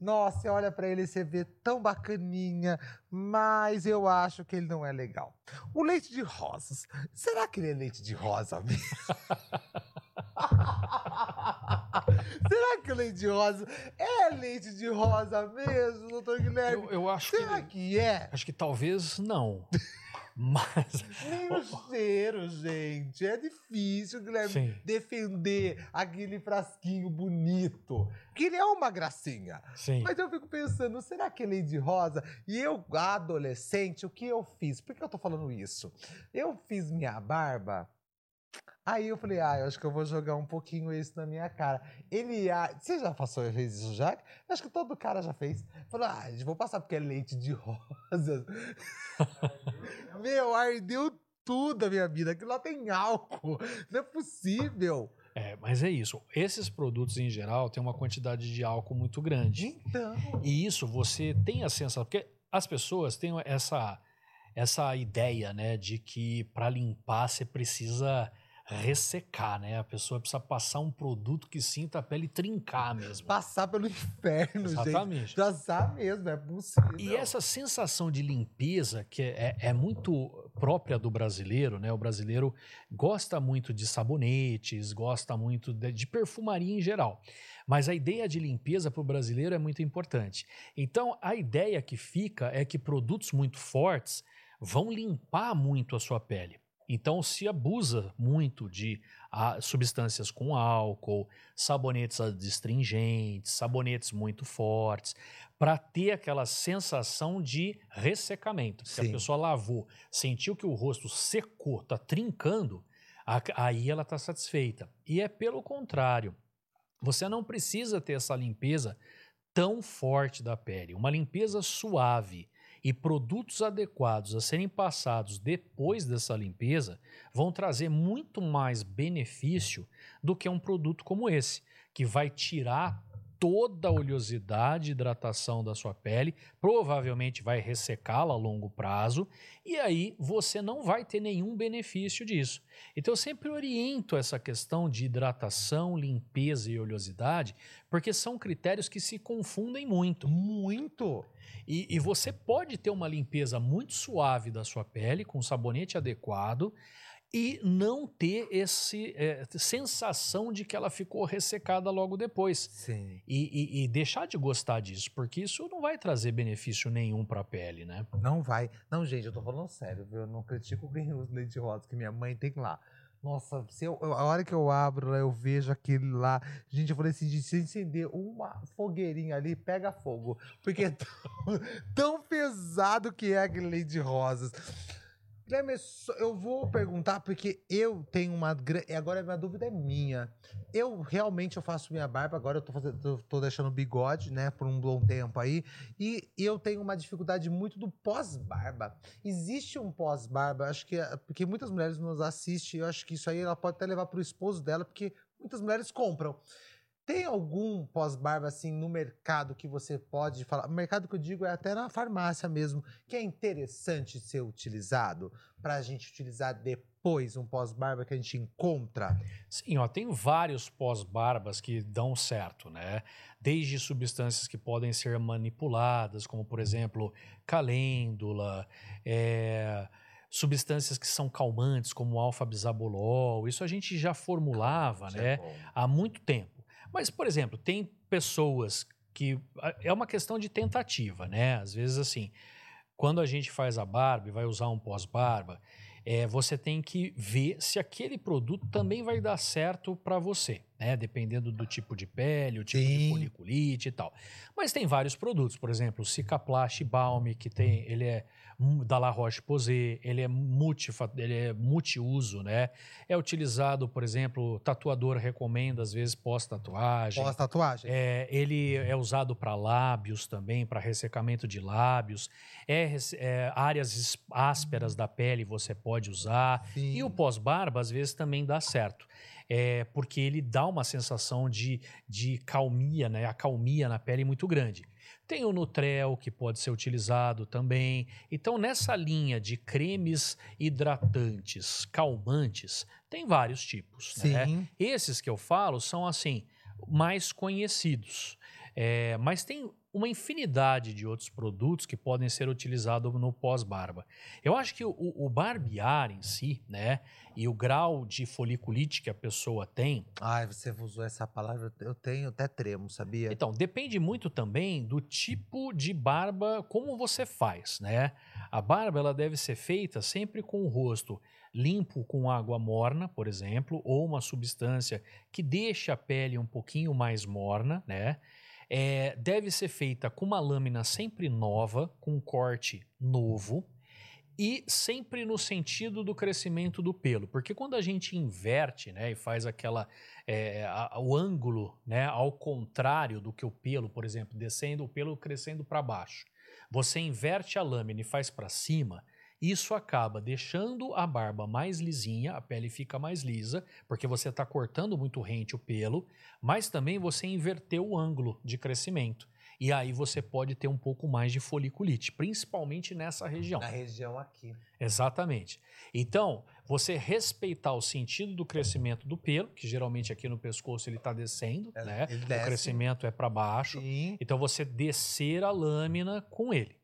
Nossa, você olha para ele e você vê tão bacaninha, mas eu acho que ele não é legal. O leite de rosas. Será que ele é leite de rosa mesmo? <laughs> <laughs> Será que o leite de rosa é leite de rosa mesmo, doutor Guilherme? Eu, eu acho Será que, que é? Acho que talvez não. <laughs> Mas. Nem o cheiro, gente. É difícil, Guilherme, Sim. defender aquele frasquinho bonito. Que ele é uma gracinha. Sim. Mas eu fico pensando, será que é de rosa? E eu, adolescente, o que eu fiz? Por que eu tô falando isso? Eu fiz minha barba Aí eu falei, ah, eu acho que eu vou jogar um pouquinho isso na minha cara. Ele, ah, você já passou fez isso já? Acho que todo cara já fez. Falou, ah, vou passar porque é leite de <laughs> rosas. Meu, ardeu tudo a minha vida. Aquilo lá tem álcool. Não é possível. É, mas é isso. Esses produtos em geral têm uma quantidade de álcool muito grande. Então. E isso você tem a sensação. Porque as pessoas têm essa, essa ideia, né, de que para limpar você precisa ressecar, né? A pessoa precisa passar um produto que sinta a pele trincar mesmo. Passar pelo <laughs> inferno, Exatamente. gente. Passar mesmo, é possível. E essa sensação de limpeza, que é, é, muito própria do brasileiro, né? O brasileiro gosta muito de sabonetes, gosta muito de, de perfumaria em geral. Mas a ideia de limpeza para o brasileiro é muito importante. Então, a ideia que fica é que produtos muito fortes vão limpar muito a sua pele. Então se abusa muito de ah, substâncias com álcool, sabonetes adstringentes, sabonetes muito fortes, para ter aquela sensação de ressecamento. Se a pessoa lavou, sentiu que o rosto secou, está trincando, aí ela está satisfeita. E é pelo contrário. Você não precisa ter essa limpeza tão forte da pele, uma limpeza suave e produtos adequados a serem passados depois dessa limpeza vão trazer muito mais benefício do que um produto como esse, que vai tirar toda a oleosidade e hidratação da sua pele, provavelmente vai ressecá-la a longo prazo, e aí você não vai ter nenhum benefício disso. Então eu sempre oriento essa questão de hidratação, limpeza e oleosidade, porque são critérios que se confundem muito. Muito! E, e você pode ter uma limpeza muito suave da sua pele, com sabonete adequado, e não ter esse é, sensação de que ela ficou ressecada logo depois. E, e, e, deixar de gostar disso, porque isso não vai trazer benefício nenhum para a pele, né? Não vai. Não, gente, eu tô falando sério, viu? Eu não critico quem usa leite rosa que minha mãe tem lá. Nossa, se eu, a hora que eu abro, eu vejo aquele lá. Gente, eu falei assim: se acender uma fogueirinha ali, pega fogo. Porque é tão, <laughs> tão pesado que é aquele leite de rosas. Guilherme, eu vou perguntar porque eu tenho uma grande. Agora a minha dúvida é minha. Eu realmente eu faço minha barba, agora eu tô, fazendo, tô deixando bigode, né, por um bom tempo aí. E eu tenho uma dificuldade muito do pós-barba. Existe um pós-barba, acho que. É, porque muitas mulheres nos assistem, eu acho que isso aí ela pode até levar pro esposo dela, porque muitas mulheres compram. Tem algum pós-barba assim no mercado que você pode falar? O mercado que eu digo é até na farmácia mesmo, que é interessante ser utilizado para a gente utilizar depois um pós-barba que a gente encontra? Sim, ó, tem vários pós-barbas que dão certo, né? Desde substâncias que podem ser manipuladas, como por exemplo calêndula, é, substâncias que são calmantes, como alfa-bisabolol. Isso a gente já formulava, né? é há muito tempo. Mas, por exemplo, tem pessoas que. É uma questão de tentativa, né? Às vezes, assim, quando a gente faz a barba e vai usar um pós-barba, é, você tem que ver se aquele produto também vai dar certo para você, né? Dependendo do tipo de pele, o tipo de Sim. foliculite e tal. Mas tem vários produtos, por exemplo, o Cicaplast Balm, que tem, ele é da La Roche-Posay, ele é multifa, ele é multiuso, né? É utilizado, por exemplo, o tatuador recomenda às vezes pós-tatuagem. Pós-tatuagem? É, ele é usado para lábios também, para ressecamento de lábios. É, é, áreas ásperas da pele você pode usar. Sim. E o pós-barba, às vezes, também dá certo. É, porque ele dá uma sensação de, de calmia, né? Acalmia na pele muito grande. Tem o Nutrel, que pode ser utilizado também. Então, nessa linha de cremes hidratantes, calmantes, tem vários tipos. né? Sim. Esses que eu falo são, assim, mais conhecidos. É, mas tem uma infinidade de outros produtos que podem ser utilizados no pós-barba. Eu acho que o, o barbear em si, né, e o grau de foliculite que a pessoa tem, Ai, você usou essa palavra, eu tenho até tremo, sabia? então, depende muito também do tipo de barba, como você faz, né? A barba, ela deve ser feita sempre com o rosto limpo com água morna, por exemplo, ou uma substância que deixa a pele um pouquinho mais morna, né? É, deve ser feita com uma lâmina sempre nova, com um corte novo, e sempre no sentido do crescimento do pelo, porque quando a gente inverte, né, e faz aquela é, a- o ângulo, né, ao contrário do que o pelo, por exemplo, descendo o pelo crescendo para baixo, você inverte a lâmina e faz para cima, isso acaba deixando a barba mais lisinha, a pele fica mais lisa, porque você está cortando muito rente o pelo, mas também você inverteu o ângulo de crescimento. E aí você pode ter um pouco mais de foliculite, principalmente nessa região. Na região aqui. Exatamente. Então, você respeitar o sentido do crescimento do pelo, que geralmente aqui no pescoço ele está descendo, É, né? ele O desce. crescimento é para baixo. Sim. Então, você descer a lâmina com ele.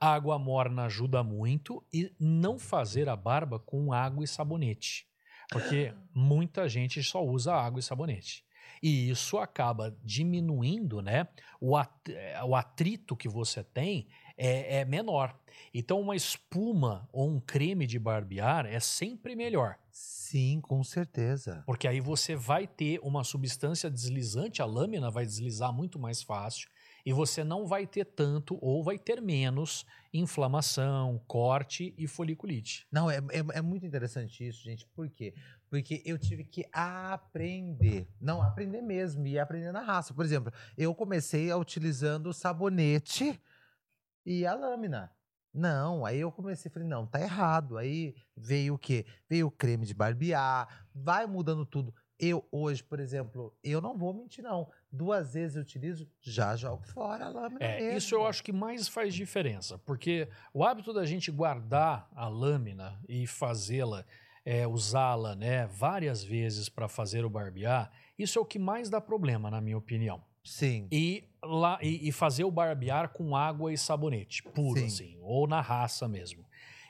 Água morna ajuda muito e não fazer a barba com água e sabonete. Porque muita gente só usa água e sabonete. E isso acaba diminuindo, né? O, at- o atrito que você tem é, é menor. Então, uma espuma ou um creme de barbear é sempre melhor. Sim, com certeza. Porque aí você vai ter uma substância deslizante, a lâmina vai deslizar muito mais fácil e você não vai ter tanto ou vai ter menos inflamação, corte e foliculite. Não, é, é, é muito interessante isso, gente. Por quê? Porque eu tive que aprender. Não, aprender mesmo. E aprender na raça. Por exemplo, eu comecei utilizando o sabonete e a lâmina. Não, aí eu comecei, falei, não, tá errado. Aí veio o quê? Veio o creme de barbear, vai mudando tudo. Eu hoje, por exemplo, eu não vou mentir, não. Duas vezes eu utilizo, já jogo fora a lâmina É, mesmo. isso eu acho que mais faz diferença, porque o hábito da gente guardar a lâmina e fazê-la, é, usá-la né, várias vezes para fazer o barbear, isso é o que mais dá problema, na minha opinião. Sim. E, lá, e, e fazer o barbear com água e sabonete, puro Sim. assim, ou na raça mesmo.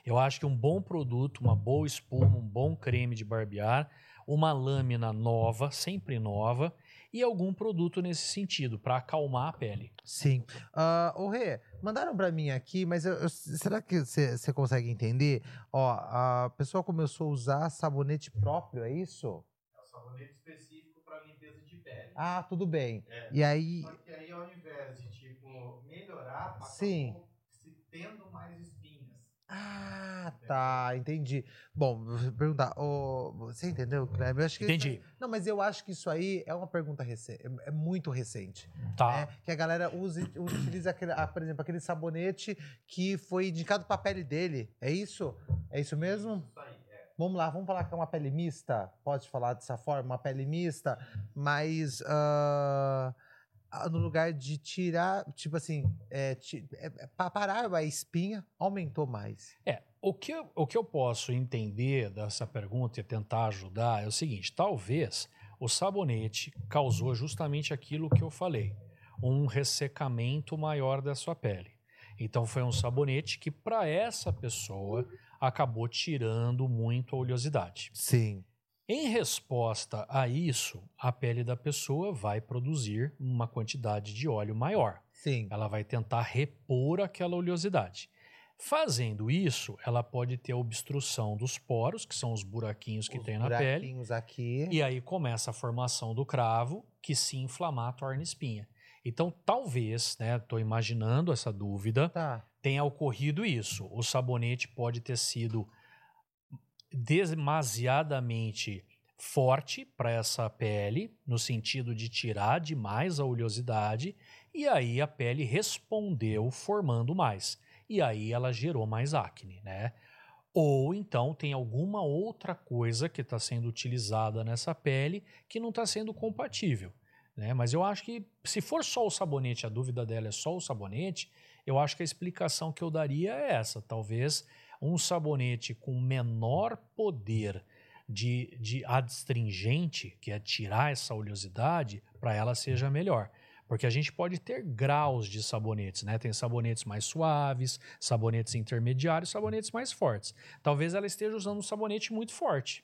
Eu acho que um bom produto, uma boa espuma, um bom creme de barbear, uma lâmina nova, sempre nova, e algum produto nesse sentido, para acalmar a pele. Sim. Ah, ô Rê, mandaram pra mim aqui, mas eu- eu- será que você consegue entender? Ó, a pessoa começou a usar sabonete próprio, é isso? É um sabonete específico para limpeza de pele. Ah, tudo bem. É. E aí, Só que aí, ao invés de, tipo, melhorar, Sim. se tendo mais. Ah, tá, entendi. Bom, vou perguntar, ô, você entendeu, Kleber? Eu acho que Entendi. Não, mas eu acho que isso aí é uma pergunta recente, é muito recente. Tá. né? Que a galera use, utiliza, aquele, ah, por exemplo, aquele sabonete que foi indicado pra pele dele. É isso? É isso mesmo? Isso aí, é. vamos lá, vamos falar que é uma pele mista? Pode falar dessa forma, uma pele mista, mas ah, no lugar de tirar, tipo assim, é, é, é, pa- parar a espinha, aumentou mais. É, o que, eu, o que eu posso entender dessa pergunta e tentar ajudar é o seguinte: talvez o sabonete causou justamente aquilo que eu falei, um ressecamento maior da sua pele. Então foi um sabonete que para essa pessoa acabou tirando muito a oleosidade. Sim. Em resposta a isso, a pele da pessoa vai produzir uma quantidade de óleo maior. Sim. Ela vai tentar repor aquela oleosidade. Fazendo isso, ela pode ter obstrução dos poros, que são os buraquinhos que Os tem na pele, buraquinhos aqui. e aí começa a formação do cravo, que se inflamar torna espinha. Então, talvez, né, estou imaginando essa dúvida, Tá. tenha ocorrido isso. O sabonete pode ter sido demasiadamente forte para essa pele, no sentido de tirar demais a oleosidade, e aí a pele respondeu formando mais. E aí ela gerou mais acne, né? Ou então tem alguma outra coisa que está sendo utilizada nessa pele que não está sendo compatível. Né? Mas eu acho que se for só o sabonete, a dúvida dela é só o sabonete, eu acho que a explicação que eu daria é essa. Talvez um sabonete com menor poder de, de adstringente, que é tirar essa oleosidade, para ela seja melhor. Porque a gente pode ter graus de sabonetes, né? Tem sabonetes mais suaves, sabonetes intermediários, sabonetes mais fortes. Talvez ela esteja usando um sabonete muito forte.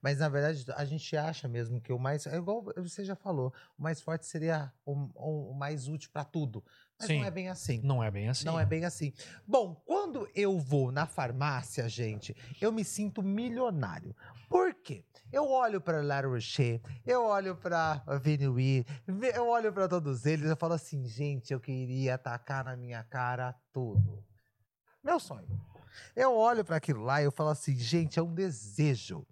Mas na verdade a gente acha mesmo que o mais. É igual você já falou, o mais forte seria o, o- mais útil para tudo. Mas Sim. não é bem assim. Não é bem assim. Não é bem assim. Bom, quando eu vou na farmácia, gente, eu me sinto milionário. Por quê? Eu olho para La Rocher, eu olho para Venui, eu olho para todos eles, eu falo assim, gente, eu queria atacar na minha cara tudo. Meu sonho. Eu olho para aquilo lá e eu falo assim, gente, é um desejo.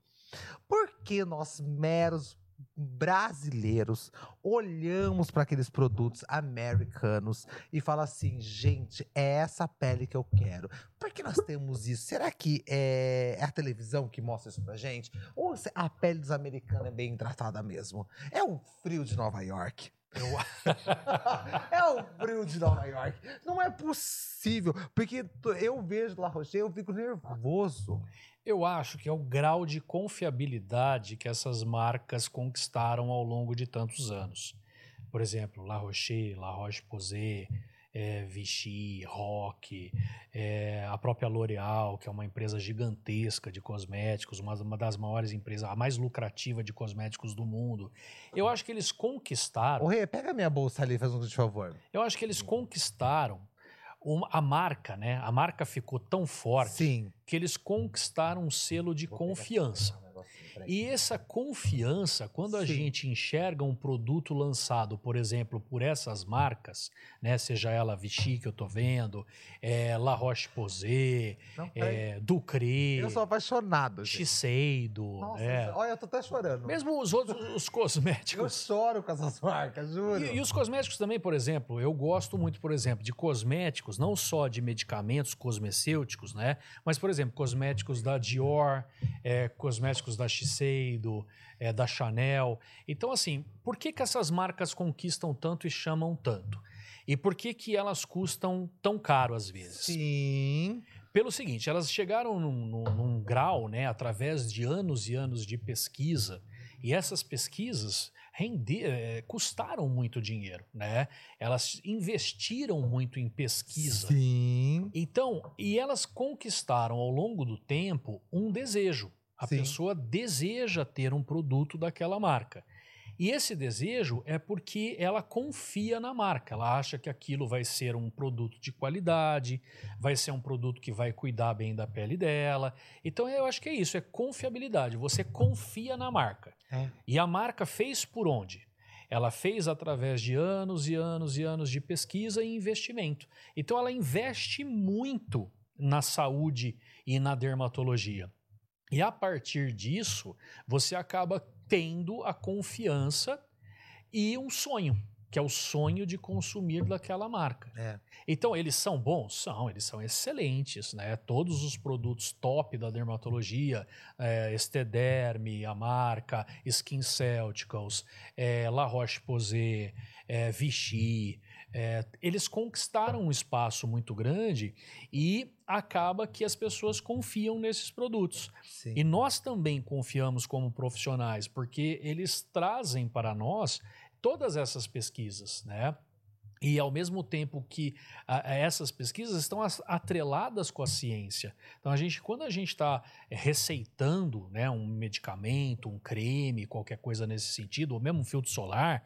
Por que nós meros brasileiros olhamos para aqueles produtos americanos e fala assim, gente, é essa pele que eu quero. Por que nós temos isso? Será que é, é a televisão que mostra isso pra gente? Ou a pele dos americanos é bem tratada mesmo? É o frio de Nova York. <laughs> é o frio de Nova York. Não é possível. Porque eu vejo La Rocher, eu fico nervoso. Eu acho que é o grau de confiabilidade que essas marcas conquistaram ao longo de tantos anos. Por exemplo, La Rocher, La Roche-Posay, é, Vichy, Rock, é, a própria L'Oréal, que é uma empresa gigantesca de cosméticos, uma, uma das maiores empresas, a mais lucrativa de cosméticos do mundo. Eu acho que eles conquistaram Ô, Rê, pega minha bolsa ali, faz um de favor. Eu acho que eles conquistaram uma- a marca, né? A marca ficou tão forte Sim. que eles conquistaram um selo de Vou confiança. E essa confiança, quando a Sim. gente enxerga um produto lançado, por exemplo, por essas marcas, né, seja ela Vichy que eu tô vendo, é, La Roche-Posay, é, Ducré, Eu sou apaixonado. gente. Shiseido, Nossa, é. olha, eu tô até chorando. mesmo os outros os <laughs> Eu cosméticos. choro com essas marcas, juro. E, e os cosméticos também, por exemplo, eu gosto muito, por exemplo, de cosméticos, não só de medicamentos cosmecêuticos, né? Mas, por exemplo, cosméticos da Dior, é, cosméticos da Shiseido, é, da Chanel. Então, assim, por que, que essas marcas conquistam tanto e chamam tanto? E por que, que elas custam tão caro às vezes? Sim. Pelo seguinte, elas chegaram num, num- num grau, né, através de anos e anos de pesquisa, e essas pesquisas rende, eh, custaram muito dinheiro, né? Elas investiram muito em pesquisa. Sim. Então, e elas conquistaram ao longo do tempo um desejo. A Sim. pessoa deseja ter um produto daquela marca. E esse desejo é porque ela confia na marca. Ela acha que aquilo vai ser um produto de qualidade, vai ser um produto que vai cuidar bem da pele dela. Então eu acho que é isso, é confiabilidade. Você confia na marca. É. E a marca fez por onde? Ela fez através de anos e anos e anos de pesquisa e investimento. Então ela investe muito na saúde e na dermatologia. E a partir disso, você acaba tendo a confiança e um sonho, que é o sonho de consumir daquela marca. É. Então, eles são bons? São, eles são excelentes, né? Todos os produtos top da dermatologia, é, Estederme, a marca, Skin Celticals, é, La Roche-Posay, é, Vichy, é, eles conquistaram um espaço muito grande e acaba que as pessoas confiam nesses produtos. Sim. E nós também confiamos como profissionais, porque eles trazem para nós todas essas pesquisas, né? E ao mesmo tempo que a, essas pesquisas estão as- atreladas com a ciência. Então a gente, quando a gente está receitando né, um medicamento, um creme, qualquer coisa nesse sentido, ou mesmo um filtro solar,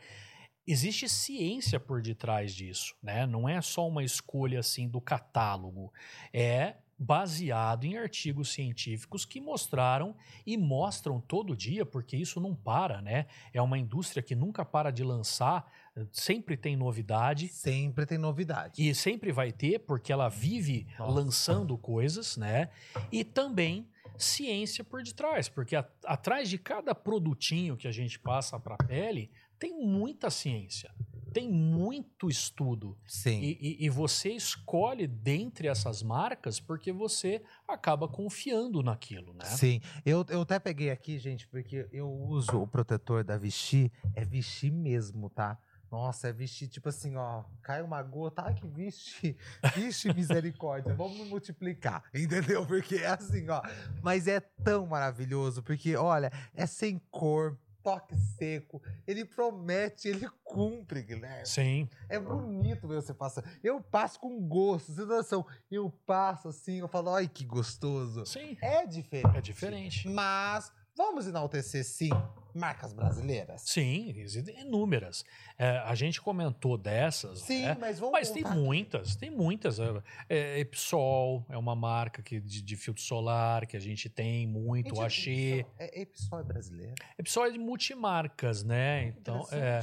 existe ciência por detrás disso, né? Não é só uma escolha assim do catálogo, é baseado em artigos científicos que mostraram e mostram todo dia, porque isso não para, né? É uma indústria que nunca para de lançar, sempre tem novidade. Sempre tem novidade. E sempre vai ter, porque ela vive Nossa. lançando coisas, né? E também ciência por detrás, porque a- atrás de cada produtinho que a gente passa para a pele tem muita ciência, tem muito estudo. Sim. E, e- e você escolhe dentre essas marcas porque você acaba confiando naquilo, né? Sim, eu, eu até peguei aqui, gente, porque eu uso o protetor da Vichy, é Vichy mesmo, tá? Nossa, é Vichy, tipo assim, ó, cai uma gota, ai que Vichy, <laughs> Vichy misericórdia, vamos multiplicar, entendeu? Porque é assim, ó, mas é tão maravilhoso, porque, olha, é sem cor, toque seco, ele promete, ele cumpre, Guilherme. Sim, É bonito ver você passar. Eu passo com gosto, noção. Eu passo assim, eu falo, ai que gostoso. sim, É diferente. é diferente. Mas vamos enaltecer sim marcas brasileiras. Sim, existem inúmeras. É, a gente comentou dessas, Sim, né? mas vamos Mas tem aqui. muitas, tem muitas. É, é, Epsol é uma marca que, de, de filtro solar que a gente tem muito, Gente, Axê. Epsol- É, Epsol é brasileiro. Epsol é de multimarcas, né? Então, é,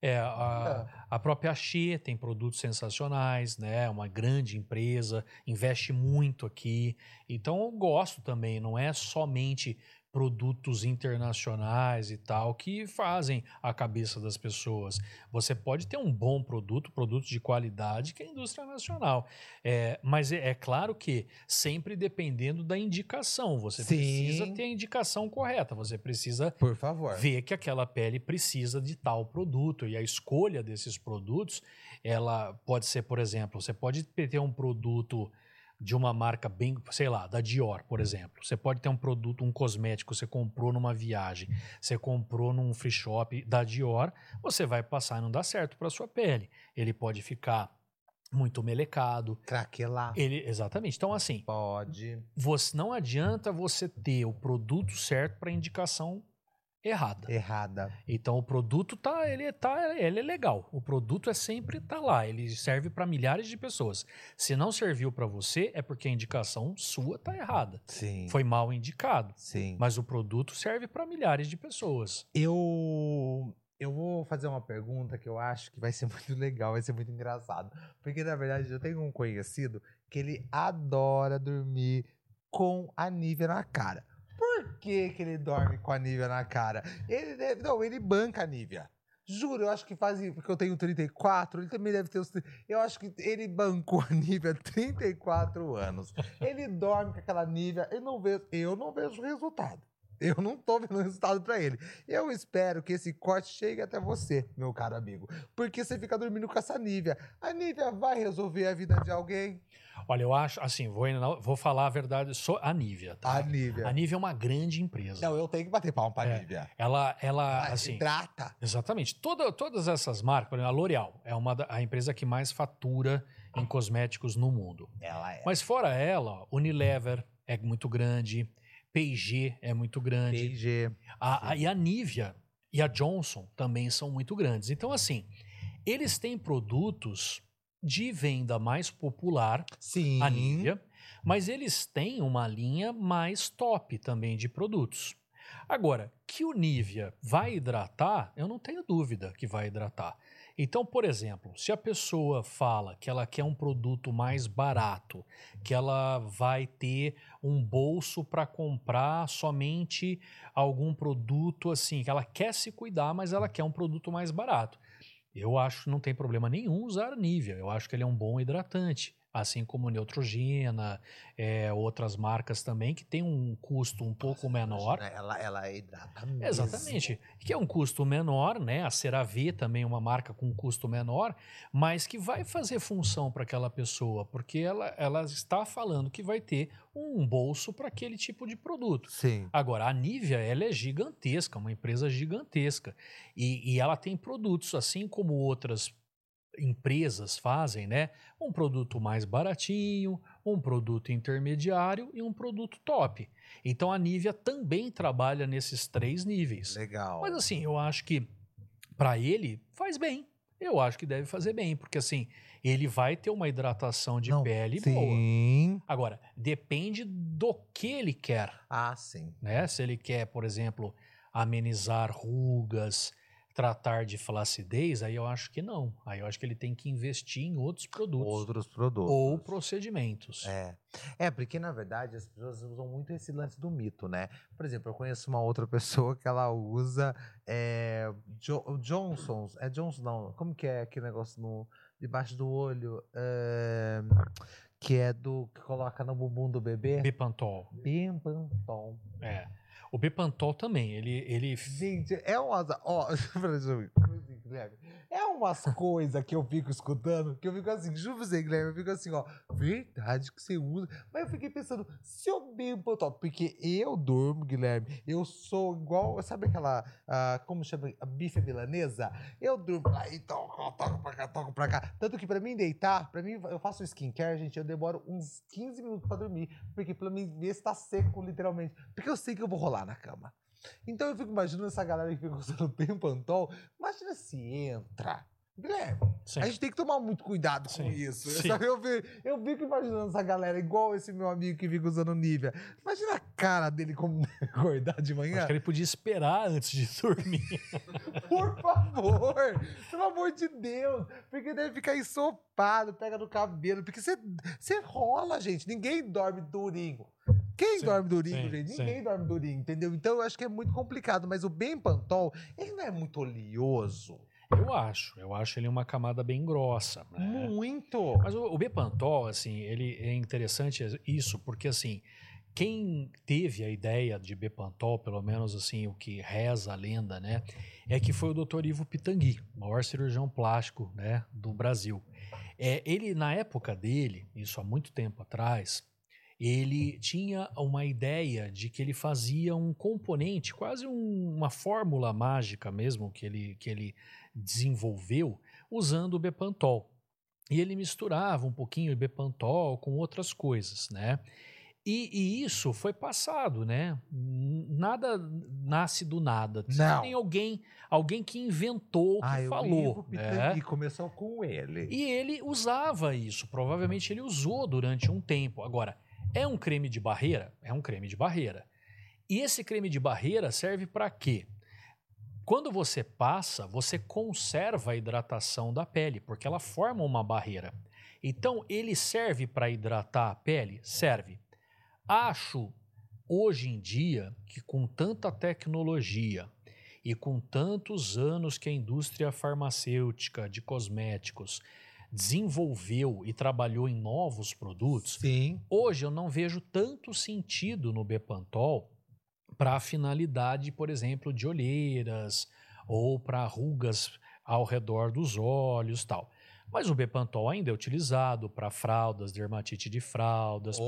é a, a própria Axê tem produtos sensacionais, né? É Uma grande empresa, investe muito aqui. Então, eu gosto também, não é somente produtos internacionais e tal que fazem a cabeça das pessoas. Você pode ter um bom produto, produto de qualidade que é a indústria nacional. É, mas é, é claro que sempre dependendo da indicação. Você Sim. precisa ter a indicação correta. Você precisa Por favor. ver que aquela pele precisa de tal produto e a escolha desses produtos, ela pode ser, por exemplo, você pode ter um produto de uma marca bem, sei lá, da Dior, por exemplo. Você pode ter um produto, um cosmético, você comprou numa viagem, você comprou num free shop da Dior, você vai passar e não dá certo para sua pele. Ele pode ficar muito melecado. Craquelar. Ele, exatamente. Então, assim, Pode. você não adianta você ter o produto certo para indicação errada. Errada. Então o produto tá, ele tá, ele é legal. O produto é sempre tá lá, ele serve para milhares de pessoas. Se não serviu para você, é porque a indicação sua tá errada. Sim. Foi mal indicado. Sim. Mas o produto serve para milhares de pessoas. Eu eu vou fazer uma pergunta que eu acho que vai ser <laughs> muito legal, vai ser muito engraçado. Porque, na verdade, eu tenho um conhecido que ele adora dormir com a Nívea na cara. Por que, que ele dorme com a Nívea na cara? Ele deve, não, ele banca a Nívea. Juro, eu acho que faz. Porque eu tenho 34, ele também deve ter os. 30. Eu acho que ele bancou a Nívea há 34 anos. Ele dorme com aquela Nívea. Eu não vejo, eu não vejo resultado. Eu não tô vendo resultado pra ele. Eu espero que esse corte chegue até você, meu caro amigo. Porque você fica dormindo com essa Nívea. A Nívea vai resolver a vida de alguém? Olha, eu acho, assim, vou, vou falar a verdade, sou a Nívea, tá? A Nívea. A Nívea é uma grande empresa. Não, eu tenho que bater palma pra É. Nívea. Ela, ela, Ah, assim, Hidrata. Exatamente. Toda, todas essas marcas, por exemplo, a L'Oréal é uma da, a empresa que mais fatura em cosméticos no mundo. Ela é. Mas fora ela, Unilever é muito grande, P&G é muito grande, PG. e a Nivea e a Johnson também são muito grandes. Então, assim, eles têm produtos de venda mais popular, Sim. a Nivea, mas eles têm uma linha mais top também de produtos. Agora, que o Nivea vai hidratar, eu não tenho dúvida que vai hidratar. Então, por exemplo, se a pessoa fala que ela quer um produto mais barato, que ela vai ter um bolso para comprar somente algum produto assim, que ela quer se cuidar, mas ela quer um produto mais barato. Eu acho que não tem problema nenhum usar Nivea. Eu acho que ele é um bom hidratante. Assim como Neutrogena, é, outras marcas também, que tem um custo um pouco menor. Ela, ela hidrata mesmo. Exatamente. Que é um custo menor, né? A CeraVe também é uma marca com um custo menor, mas que vai fazer função para aquela pessoa, porque ela, ela está falando que vai ter um bolso para aquele tipo de produto. Sim. Agora, a Nivea, ela é gigantesca, uma empresa gigantesca. E, e ela tem produtos, assim como outras empresas fazem, né? Um produto mais baratinho, um produto intermediário e um produto top. Então a Nivea também trabalha nesses três níveis. Legal. Mas assim, eu acho que para ele faz bem. Eu acho que deve fazer bem, porque assim, ele vai ter uma hidratação de Não, pele boa. Sim. Agora, depende do que ele quer, Ah, sim. né? Se ele quer, por exemplo, amenizar rugas, tratar de flacidez, aí eu acho que não. Aí eu acho que ele tem que investir em outros produtos Outros produtos. ou procedimentos. É. É, porque na verdade as pessoas usam muito esse lance do mito, né? Por exemplo, eu conheço uma outra <laughs> pessoa que ela usa é, Jo- Johnson's. É Johnson, não. Como que é aquele negócio no, debaixo do olho? É, que é do que coloca no bumbum do bebê? Bepantol. Bimpantol. É. O Bepantol também, ele, ele Gente, é umas. Ó, <laughs> é umas coisas que eu fico escutando, que eu fico assim, juro você, Guilherme, eu fico assim, ó, verdade que você usa. Mas eu fiquei pensando, se eu bebo porque eu durmo, Guilherme, eu sou igual, sabe aquela, ah, como chama, a bife milanesa? Eu durmo pra aí, toco, toco pra cá, toco pra cá. Tanto que pra mim deitar, pra mim, eu faço skincare, gente, eu demoro uns 15 minutos pra dormir, porque pra mim ver se tá seco, literalmente. Porque eu sei que eu vou rolar na cama. Então eu fico imaginando essa galera que fica <laughs> usando bem pantol. Imagina se entra. Guilherme, sim. a gente tem que tomar muito cuidado com Sim, isso. sim. sabe? <laughs> Eu, vi- eu fico imaginando essa galera igual esse meu amigo que fica usando Nivea. Imagina a cara dele como <laughs> acordar de manhã. Acho que ele podia esperar antes de <laughs> dormir. Por favor, pelo amor de Deus. Porque deve ficar ensopado, pega no cabelo. Porque você rola, gente. Ninguém dorme durinho. Quem Sim, dorme durinho, sim, gente? sim. Ninguém dorme durinho, entendeu? Então eu acho que é muito complicado. Mas o bem pantol, ele não é muito oleoso. Eu acho. Eu acho ele uma camada bem grossa. né? Muito. Mas o, o Bepantol, assim, ele é interessante isso, porque assim, quem teve a ideia de Bepantol, pelo menos assim, o que reza a lenda, né, é que foi o Dr. Ivo Pitangui, maior cirurgião plástico, né, do Brasil. É, ele, na época dele, isso há muito tempo atrás, ele tinha uma ideia de que ele fazia um componente, quase um- uma fórmula mágica mesmo, que ele, que ele desenvolveu usando o Bepantol. E ele misturava um pouquinho de Bepantol com outras coisas, né? E, e isso foi passado, né? Nada nasce do nada. Não. Tem alguém, alguém que inventou, que Ah, eu falou. o né? Pitangui começou com ele. E ele usava isso, provavelmente ele usou durante um tempo. Agora, é um creme de barreira? É um creme de barreira. E esse creme de barreira serve para quê? Quando você passa, você conserva a hidratação da pele, porque ela forma uma barreira. Então, ele serve para hidratar a pele? Serve. Acho, hoje em dia, que com tanta tecnologia e com tantos anos que a indústria farmacêutica de cosméticos desenvolveu e trabalhou em novos produtos, Sim. hoje eu não vejo tanto sentido no Bepantol para a finalidade, por exemplo, de olheiras ou para rugas ao redor dos olhos tal. Mas o Bepantol ainda é utilizado para fraldas, dermatite de fraldas,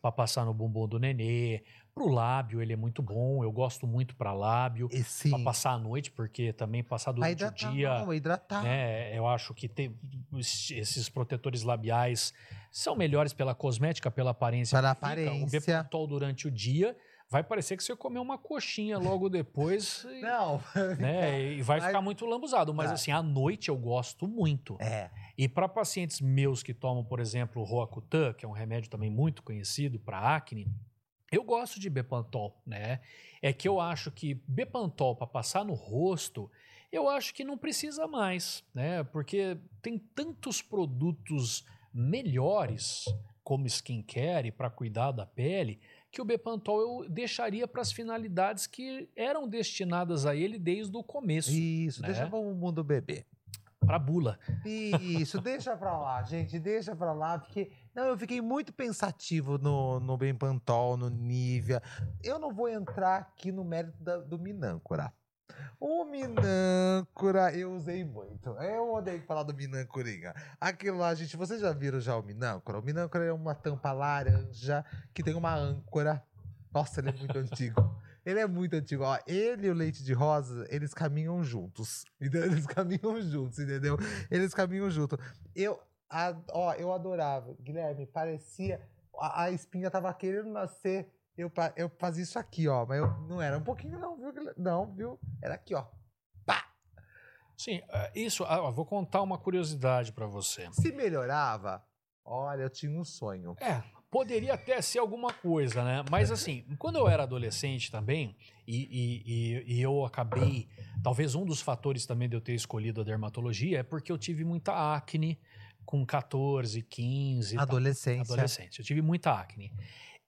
para passar no bumbum do nenê. Para o lábio, ele é muito bom. Eu gosto muito para lábio. Para passar à noite, porque também passar durante o hidratar, dia. não, hidratar. Né, eu acho que tem, esses protetores labiais são melhores pela cosmética, pela aparência. Pela fica. aparência. O Bepantol durante o dia vai parecer que você comeu uma coxinha logo depois. e- Não. né, e vai <laughs> Mas- ficar muito lambuzado. Mas Tá. assim, à noite eu gosto muito. É. E para pacientes meus que tomam, por exemplo, o Roacutan, que é um remédio também muito conhecido para acne, eu gosto de Bepantol, né? É que eu acho que Bepantol para passar no rosto, eu acho que não precisa mais, né? Porque tem tantos produtos melhores como skincare para cuidar da pele, que o Bepantol eu deixaria para as finalidades que eram destinadas a ele desde o começo. Isso, né? deixa o mundo beber. pra bula. Isso, <laughs> deixa pra lá, gente, deixa pra lá, porque. Não, eu fiquei muito pensativo no, no Benpantol, no Nivea. Eu não vou entrar aqui no mérito da- do Minâncora. O Minâncora eu usei muito. Eu odeio falar do Minâncorinha. Aquilo lá, gente, vocês já viram já o Minâncora? O Minâncora é uma tampa laranja que tem uma âncora. Nossa, ele é muito <laughs> antigo. Ele é muito antigo. Ó, ele e o leite de rosa, eles caminham juntos. <laughs> Entendeu? Eles caminham juntos, entendeu? Eles caminham juntos. Eu, ó, eu adorava. Guilherme, parecia. A, a espinha tava querendo nascer. Eu, eu fazia isso aqui, ó. Mas eu, não era um pouquinho, não, viu? Não, viu? Era aqui, ó. Pá! Sim, eh, isso. ah, ó, vou contar uma curiosidade pra você. Se melhorava, olha, eu tinha um sonho. É, poderia até ser alguma coisa, né? Mas assim, quando eu era adolescente também, e, e- e- eu acabei. Talvez um dos fatores também de eu ter escolhido a dermatologia é porque eu tive muita acne com 14, 15. e tal. Adolescência. adolescente. Eu tive muita acne.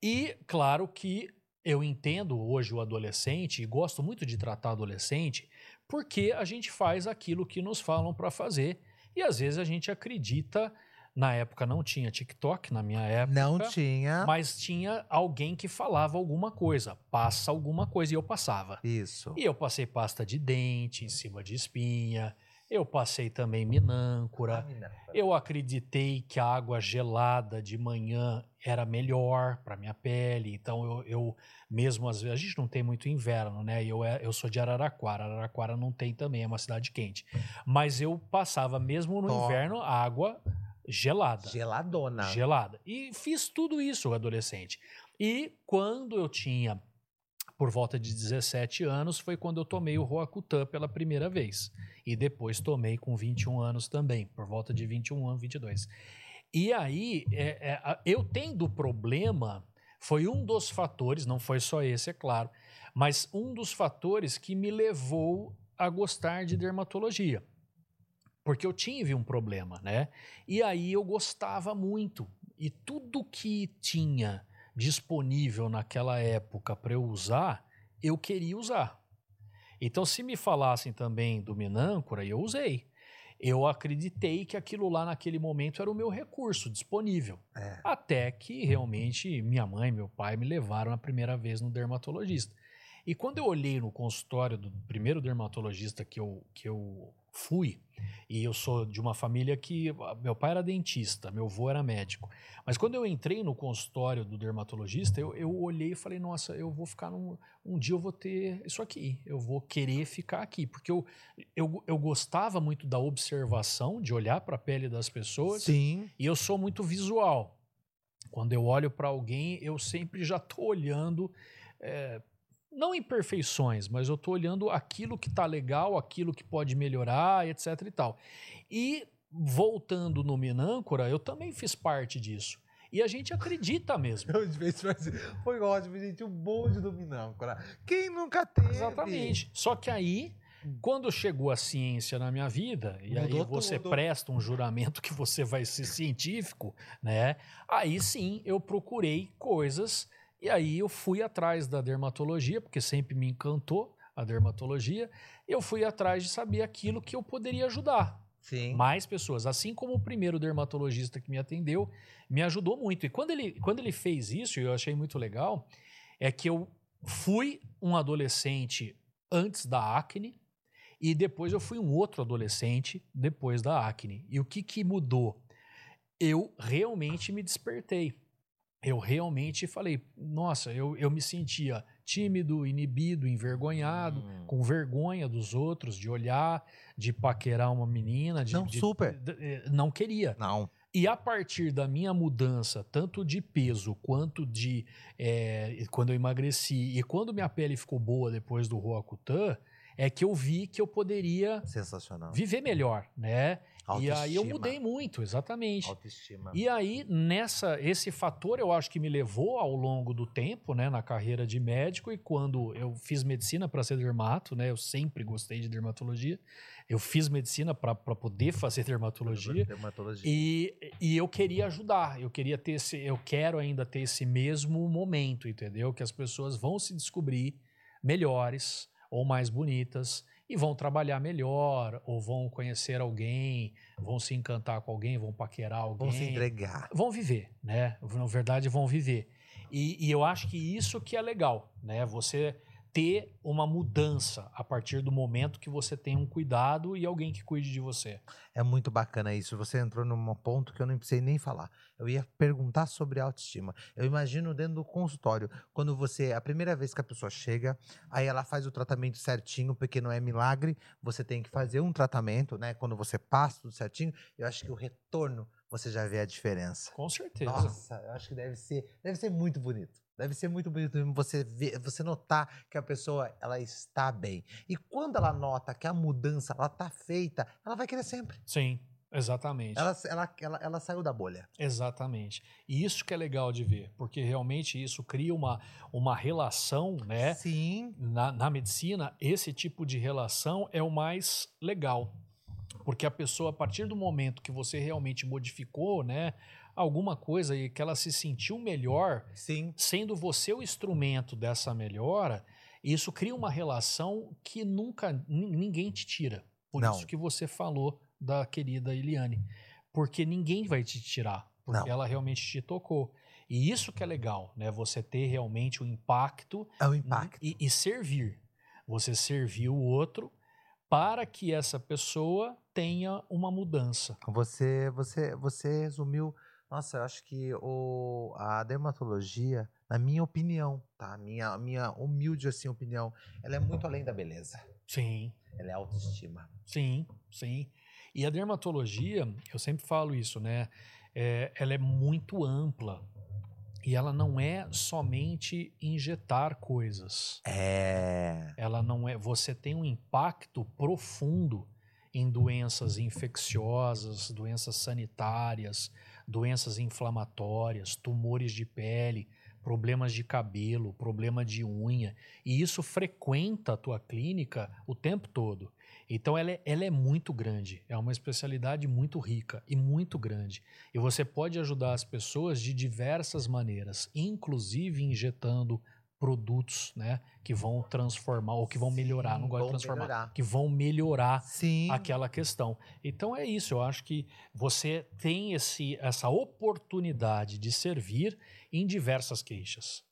E, claro que eu entendo hoje o adolescente e gosto muito de tratar adolescente porque a gente faz aquilo que nos falam para fazer e às vezes a gente acredita. Na época não tinha TikTok, na minha época. Não tinha. Mas tinha alguém que falava alguma coisa, passa alguma coisa, e eu passava. Isso. E eu passei pasta de dente em cima de espinha, eu passei também minâncora, eu acreditei que a água gelada de manhã era melhor para minha pele, então eu, eu mesmo às vezes a gente não tem muito inverno, né? Eu, é- eu sou de Araraquara, Araraquara não tem também, é uma cidade quente. Mas eu passava mesmo no inverno água gelada. Geladona. Gelada. E fiz tudo isso adolescente. E quando eu tinha por volta de 17 anos foi quando eu tomei o Roacutan pela primeira vez. E depois tomei com 21 anos também, por volta de 21 anos, 22. E aí, é, é, eu tendo problema, foi um dos fatores, não foi só esse, é claro, mas um dos fatores que me levou a gostar de dermatologia. Porque eu tive um problema, né? E aí eu gostava muito. E tudo que tinha disponível naquela época para eu usar, eu queria usar. Então, se me falassem também do Minâncora, eu usei. Eu acreditei que aquilo lá naquele momento era o meu recurso disponível. É. Até que realmente minha mãe e meu pai me levaram a primeira vez no dermatologista. E quando eu olhei no consultório do primeiro dermatologista que eu, que eu fui, e eu sou de uma família que ah, meu pai era dentista, meu avô era médico. Mas quando eu entrei no consultório do dermatologista, eu, eu olhei e falei: nossa, eu vou ficar num. Um dia eu vou ter isso aqui, eu vou querer ficar aqui. Porque eu, eu, eu gostava muito da observação, de olhar para a pele das pessoas. Sim. E eu sou muito visual. Quando eu olho para alguém, eu sempre já estou olhando, é, não imperfeições, mas eu estou olhando aquilo que está legal, aquilo que pode melhorar, etc e tal. E voltando no Minâncora, eu também fiz parte disso. E a gente acredita mesmo. <laughs> Foi ótimo, gente. O bonde do Minâncora. Quem nunca teve? Exatamente. Só que aí, quando chegou a ciência na minha vida, e aí Mudou você tudo. presta um juramento que você vai ser científico, né? Aí sim eu procurei coisas e aí eu fui atrás da dermatologia, porque sempre me encantou a dermatologia. Eu fui atrás de saber aquilo que eu poderia ajudar Sim. mais pessoas. Assim como o primeiro dermatologista que me atendeu me ajudou muito. E quando ele, quando ele fez isso, eu achei muito legal, é que eu fui um adolescente antes da acne e depois eu fui um outro adolescente depois da acne. E o que, que mudou? Eu realmente me despertei. Eu realmente falei, nossa, eu, eu me sentia tímido, inibido, envergonhado, Hum. com vergonha dos outros, de olhar, de paquerar uma menina. De, Não, de- super. de- eh, não queria. Não. E a partir da minha mudança, tanto de peso quanto de eh, quando eu emagreci e quando minha pele ficou boa depois do Roacutan, é que eu vi que eu poderia Sensacional. viver melhor, né? E aí eu Autoestima. mudei muito, exatamente. Autoestima. E aí, nessa, esse fator eu acho que me levou ao longo do tempo, né, na carreira de médico, e quando eu fiz medicina para ser dermato, né, eu sempre gostei de dermatologia, eu fiz medicina para poder fazer dermatologia, Dermatologia. e, e eu queria ajudar, eu queria ter esse, eu quero ainda ter esse mesmo momento, entendeu? Que as pessoas vão se descobrir melhores ou mais bonitas e vão trabalhar melhor, ou vão conhecer alguém, vão se encantar com alguém, vão paquerar alguém. Vão se entregar. Vão viver, né? Na verdade, vão viver. E, e eu acho que isso que é legal, né? Você ter uma mudança a partir do momento que você tem um cuidado e alguém que cuide de você. É muito bacana isso. Você entrou num ponto que eu não precisei nem falar. Eu ia perguntar sobre autoestima. Eu imagino dentro do consultório, quando você, a primeira vez que a pessoa chega, aí ela faz o tratamento certinho, porque não é milagre, você tem que fazer um tratamento, né? Quando você passa tudo certinho, eu acho que o retorno você já vê a diferença. Com certeza. Nossa, eu acho que deve ser, deve ser muito bonito. Deve ser muito bonito você ver, você notar que a pessoa ela está bem. E quando ela nota que a mudança ela está feita, ela vai querer sempre. Sim, exatamente. Ela, ela, ela, ela saiu da bolha. Exatamente. E isso que é legal de ver, porque realmente isso cria uma, uma relação, né? Sim. Na, na medicina, esse tipo de relação é o mais legal. Porque a pessoa, a partir do momento que você realmente modificou, né? Alguma coisa e que ela se sentiu melhor, Sim. sendo você o instrumento dessa melhora, isso cria uma relação que nunca nin- ninguém te tira. Por Não. isso que você falou da querida Eliane. Porque ninguém vai te tirar, porque Não. ela realmente te tocou. E isso que é legal, né? Você ter realmente o impacto É o impacto. e, e servir. Você servir o outro para que essa pessoa tenha uma mudança. Você, você, você resumiu. Nossa, eu acho que o, a dermatologia, na minha opinião, tá? Minha, minha humilde assim opinião, ela é muito além da beleza. Sim, Ela é autoestima. Sim, sim. E a dermatologia, eu sempre falo isso, né? É, ela é muito ampla. E ela não é somente injetar coisas. É. Ela não é. Você tem um impacto profundo em doenças infecciosas, doenças sanitárias, doenças inflamatórias, tumores de pele, problemas de cabelo, problema de unha. E isso frequenta a tua clínica o tempo todo. Então ela é, ela é muito grande, é uma especialidade muito rica e muito grande. E você pode ajudar as pessoas de diversas maneiras, inclusive injetando produtos, né, que vão transformar ou que vão melhorar, não Sim, gosto de transformar, melhorar. que vão melhorar Sim. aquela questão. Então é isso, eu acho que você tem esse, essa oportunidade de servir em diversas queixas.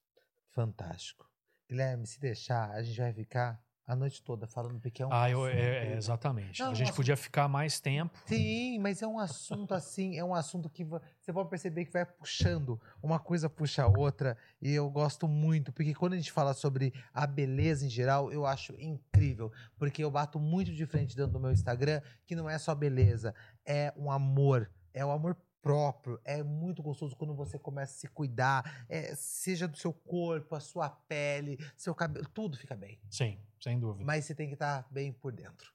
Fantástico. Guilherme, se deixar, a gente vai ficar a noite toda falando porque é um ah, eu, é, é, exatamente. Não, a gente nossa. podia ficar mais tempo. Sim, mas é um assunto assim, é um assunto que vo- você pode perceber que vai puxando, uma coisa puxa a outra, e eu gosto muito, porque quando a gente fala sobre a beleza em geral, eu acho incrível, porque eu bato muito de frente dentro do meu Instagram, que não é só beleza, é um amor, é o amor próprio, é muito gostoso quando você começa a se cuidar, é, seja do seu corpo, a sua pele, seu cabelo, tudo fica bem, Sim, sem dúvida. mas você tem que estar bem por dentro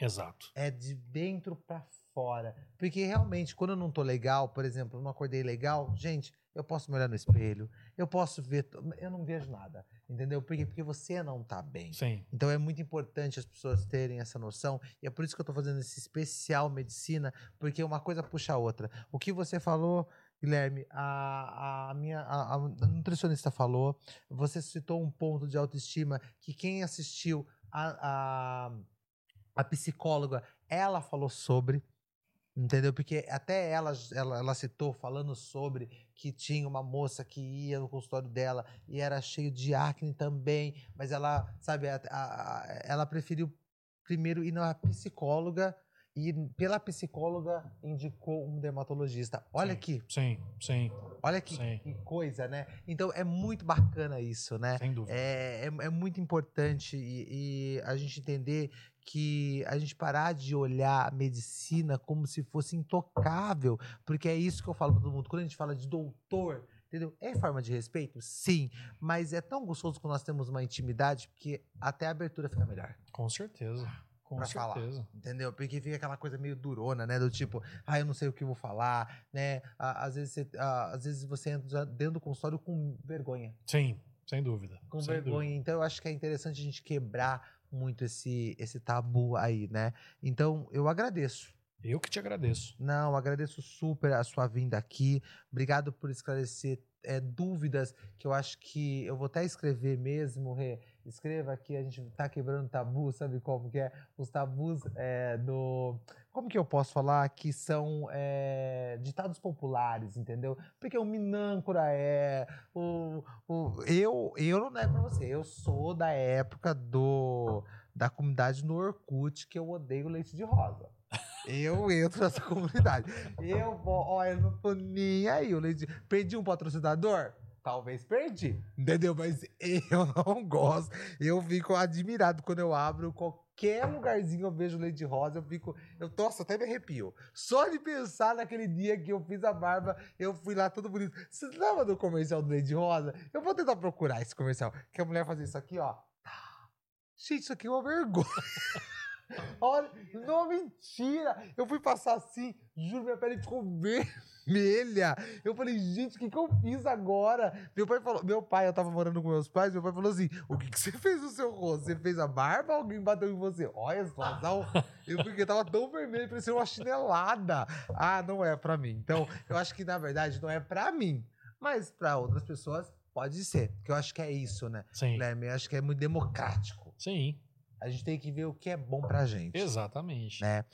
Exato. é de dentro pra fora. Porque realmente, quando eu não tô legal, por exemplo, não acordei legal, gente, eu posso me olhar no espelho, eu posso ver, eu não vejo nada, entendeu? Por quê? Porque você não tá bem. Sim. Então é muito importante as pessoas terem essa noção, e é por isso que eu tô fazendo esse especial medicina, porque uma coisa puxa a outra. O que você falou, Guilherme, a, a minha a, a nutricionista falou, você citou um ponto de autoestima que quem assistiu a, a, a psicóloga, ela falou sobre. Entendeu? Porque até ela, ela, ela citou falando sobre que tinha uma moça que ia no consultório dela e era cheio de acne também, mas ela, sabe, a- a- ela preferiu primeiro ir na psicóloga e pela psicóloga indicou um dermatologista. Olha Sim. aqui, Sim, sim, olha que, Sim. que coisa, né? Então é muito bacana isso, né? sem dúvida. É, é, é muito importante e, e a gente entender que a gente parar de olhar a medicina como se fosse intocável, porque é isso que eu falo para todo mundo. Quando a gente fala de doutor, entendeu? É forma de respeito? Sim, mas é tão gostoso quando nós temos uma intimidade que até a abertura fica melhor. Com certeza. Com Pra falar. certeza. Entendeu? Porque fica aquela coisa meio durona, né? Do tipo, ah, eu não sei o que vou falar, né? Às vezes você, às vezes você entra dentro do consultório com vergonha Sim, sem dúvida. com sem vergonha. Então eu acho que é interessante a gente quebrar muito esse, esse tabu aí, né? Então eu agradeço. Eu que te agradeço. Não, agradeço super a sua vinda aqui. Obrigado por esclarecer é, dúvidas que eu acho que eu vou até escrever mesmo, Rê. Escreva aqui, a gente tá quebrando tabu, sabe como que é? Os tabus é, do. Como que eu posso falar? Que são é, ditados populares, entendeu? Porque o Minâncora é. O, o, eu, eu não nego pra você, eu sou da época do da comunidade no Orkut que eu odeio leite de rosa. Eu entro nessa comunidade. Eu vou, olha, eu não tô nem aí. Leite, perdi um patrocinador? Talvez perdi, entendeu? Mas <laughs> eu não gosto. Eu fico admirado quando eu abro qualquer lugarzinho, eu vejo leite rosa, eu fico. Eu, nossa, até me arrepio. Só de pensar naquele dia que eu fiz a barba, eu fui lá todo bonito. Você lembra do comercial do leite rosa? Eu vou tentar procurar esse comercial. Que a mulher fazia isso aqui, ó. Gente, isso aqui é uma vergonha. <laughs> Olha, não, mentira. Eu fui passar assim, juro, minha pele ficou vermelha. Eu falei, gente, o que, que eu fiz agora? Meu pai falou, meu pai, eu tava morando com meus pais, meu pai falou assim: o que, que você fez no seu rosto? Você fez a barba ou alguém bateu em você? Olha situação. <laughs> Eu porque tava tão vermelho, parecia uma chinelada. Ah, não é pra mim. Então, eu acho que na verdade não é pra mim. Mas pra outras pessoas pode ser. Porque eu acho que é isso, né? Sim. Guilherme? Eu acho que é muito democrático. Sim. A gente tem que ver o que é bom pra gente. Exatamente. Né?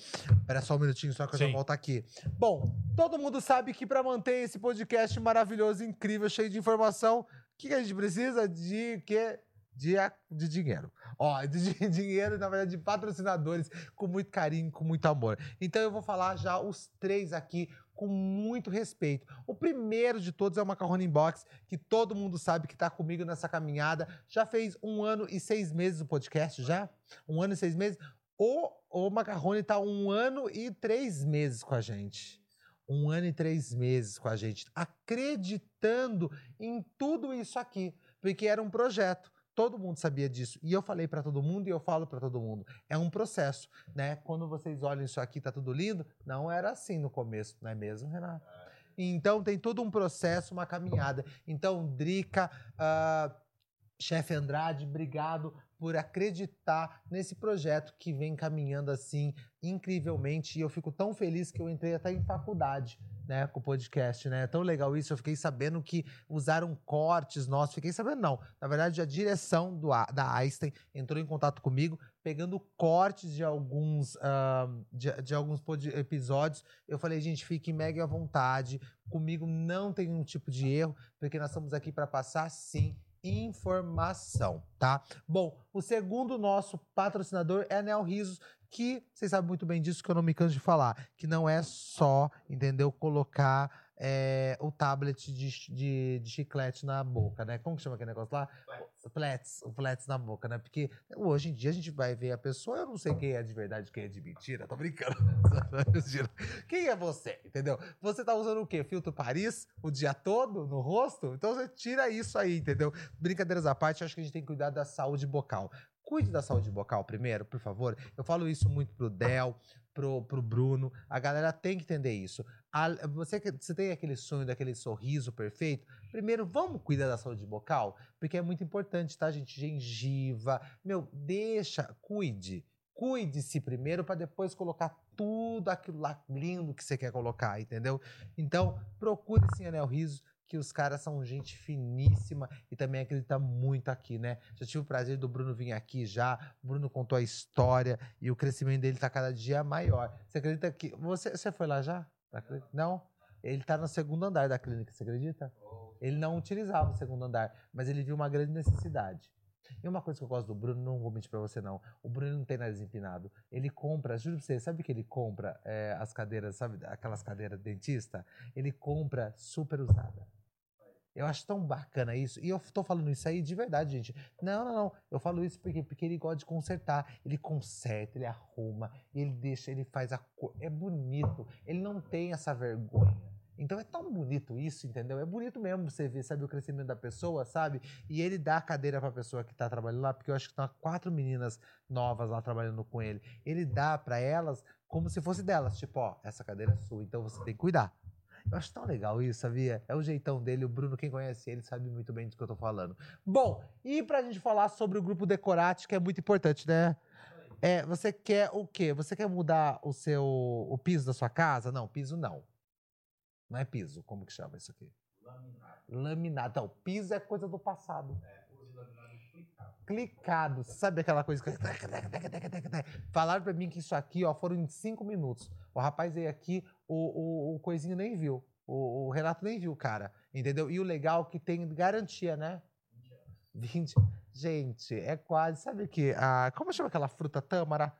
Espera só um minutinho, só que eu já Sim. volto aqui. Bom, todo mundo sabe que pra manter esse podcast maravilhoso, incrível, cheio de informação, o que, que a gente precisa? De quê? De, de dinheiro. Ó, de, <laughs> de dinheiro, na verdade, de patrocinadores, com muito carinho, com muito amor. Então eu vou falar já os três aqui com muito respeito. O primeiro de todos é o Macarrone Inbox, que todo mundo sabe que tá comigo nessa caminhada. Já fez um ano e seis meses o podcast, já? Um ano e seis meses. O, o Macarrone tá um ano e três meses com a gente. Um ano e três meses com a gente, acreditando em tudo isso aqui, porque era um projeto. Todo mundo sabia disso. E eu falei pra todo mundo e eu falo pra todo mundo. É um processo, né? Quando vocês olham isso aqui, tá tudo lindo. Não era assim no começo, não é mesmo, Renato? Então tem todo um processo, uma caminhada. Então, Drica, ah, chefe Andrade, obrigado por acreditar nesse projeto que vem caminhando assim incrivelmente. E eu fico tão feliz que eu entrei até em faculdade, né, com o podcast, né? É tão legal isso. Eu fiquei sabendo que usaram cortes nossos. Fiquei sabendo, não. Na verdade, a direção do, da Einstein entrou em contato comigo, pegando cortes de alguns, ah, de, de alguns episódios. Eu falei, gente, fique mega à vontade. Comigo não tem nenhum tipo de erro, porque nós estamos aqui para passar, sim, informação, tá? Bom, o segundo nosso patrocinador é a Risos, que vocês sabem muito bem disso, que eu não me canso de falar, que não é só, entendeu, colocar é, o tablet de, de, de chiclete na boca, né? Como que chama aquele negócio lá? Flats, o flats na boca, né? Porque hoje em dia a gente vai ver a pessoa, eu não sei quem é de verdade, quem é de mentira, tô brincando. <laughs> Quem é você, entendeu? Você tá usando o quê? Filtro Paris o dia todo no rosto? Então você tira isso aí, entendeu? Brincadeiras à parte, acho que a gente tem que cuidar da saúde bucal. Cuide da saúde bucal primeiro, por favor. Eu falo isso muito pro Del, pro, pro Bruno. A galera tem que entender isso. Você, você tem aquele sonho daquele sorriso perfeito? Primeiro, vamos cuidar da saúde bucal? Porque é muito importante, tá, gente? Gengiva. Meu, deixa, cuide. Cuide-se primeiro para depois colocar tudo aquilo lá lindo que você quer colocar, entendeu? Então, procure sim Anel Riso, que os caras são gente finíssima e também acredita muito aqui, né? Já tive o prazer do Bruno vir aqui já. O Bruno contou a história e o crescimento dele tá cada dia maior. Você acredita que. Você, você foi lá já? Acredita? Não? Ele tá no segundo andar da clínica, você acredita? Ele não utilizava o segundo andar, mas ele viu uma grande necessidade. E uma coisa que eu gosto do Bruno, não vou mentir pra você não, o Bruno não tem nariz empinado. Ele compra, juro pra você, sabe que ele compra é, as cadeiras, sabe aquelas cadeiras de dentista? Ele compra super usada. Eu acho tão bacana isso. E eu tô falando isso aí de verdade, gente. Não, não, não. Eu falo isso porque, porque ele gosta de consertar. Ele conserta, ele arruma, ele deixa, ele faz a cor. É bonito. Ele não tem essa vergonha. Então é tão bonito isso, entendeu? É bonito mesmo você ver, sabe, o crescimento da pessoa, sabe? E ele dá a cadeira pra pessoa que tá trabalhando lá, porque eu acho que tem quatro meninas novas lá trabalhando com ele. Ele dá pra elas como se fosse delas. Tipo, ó, essa cadeira é sua, então você tem que cuidar. Eu acho tão legal isso, sabia? É o jeitão dele. O Bruno, quem conhece ele, sabe muito bem do que eu tô falando. Bom, e pra gente falar sobre o grupo Decorate, que é muito importante, né? É, você quer o quê? Você quer mudar o seu o piso da sua casa? Não, piso não. Não é piso, como que chama isso aqui? Laminado. Laminado. Não, piso é coisa do passado. É, laminado clicado. Clicado. Sabe aquela coisa que. <laughs> Falaram pra mim que isso aqui, ó, foram em cinco minutos. O rapaz veio aqui, o, o, o coisinho nem viu. O, o Renato nem viu, cara. Entendeu? E o legal é que tem garantia, né? 20. Gente, é quase. Sabe o que? Ah, como chama aquela fruta tâmara?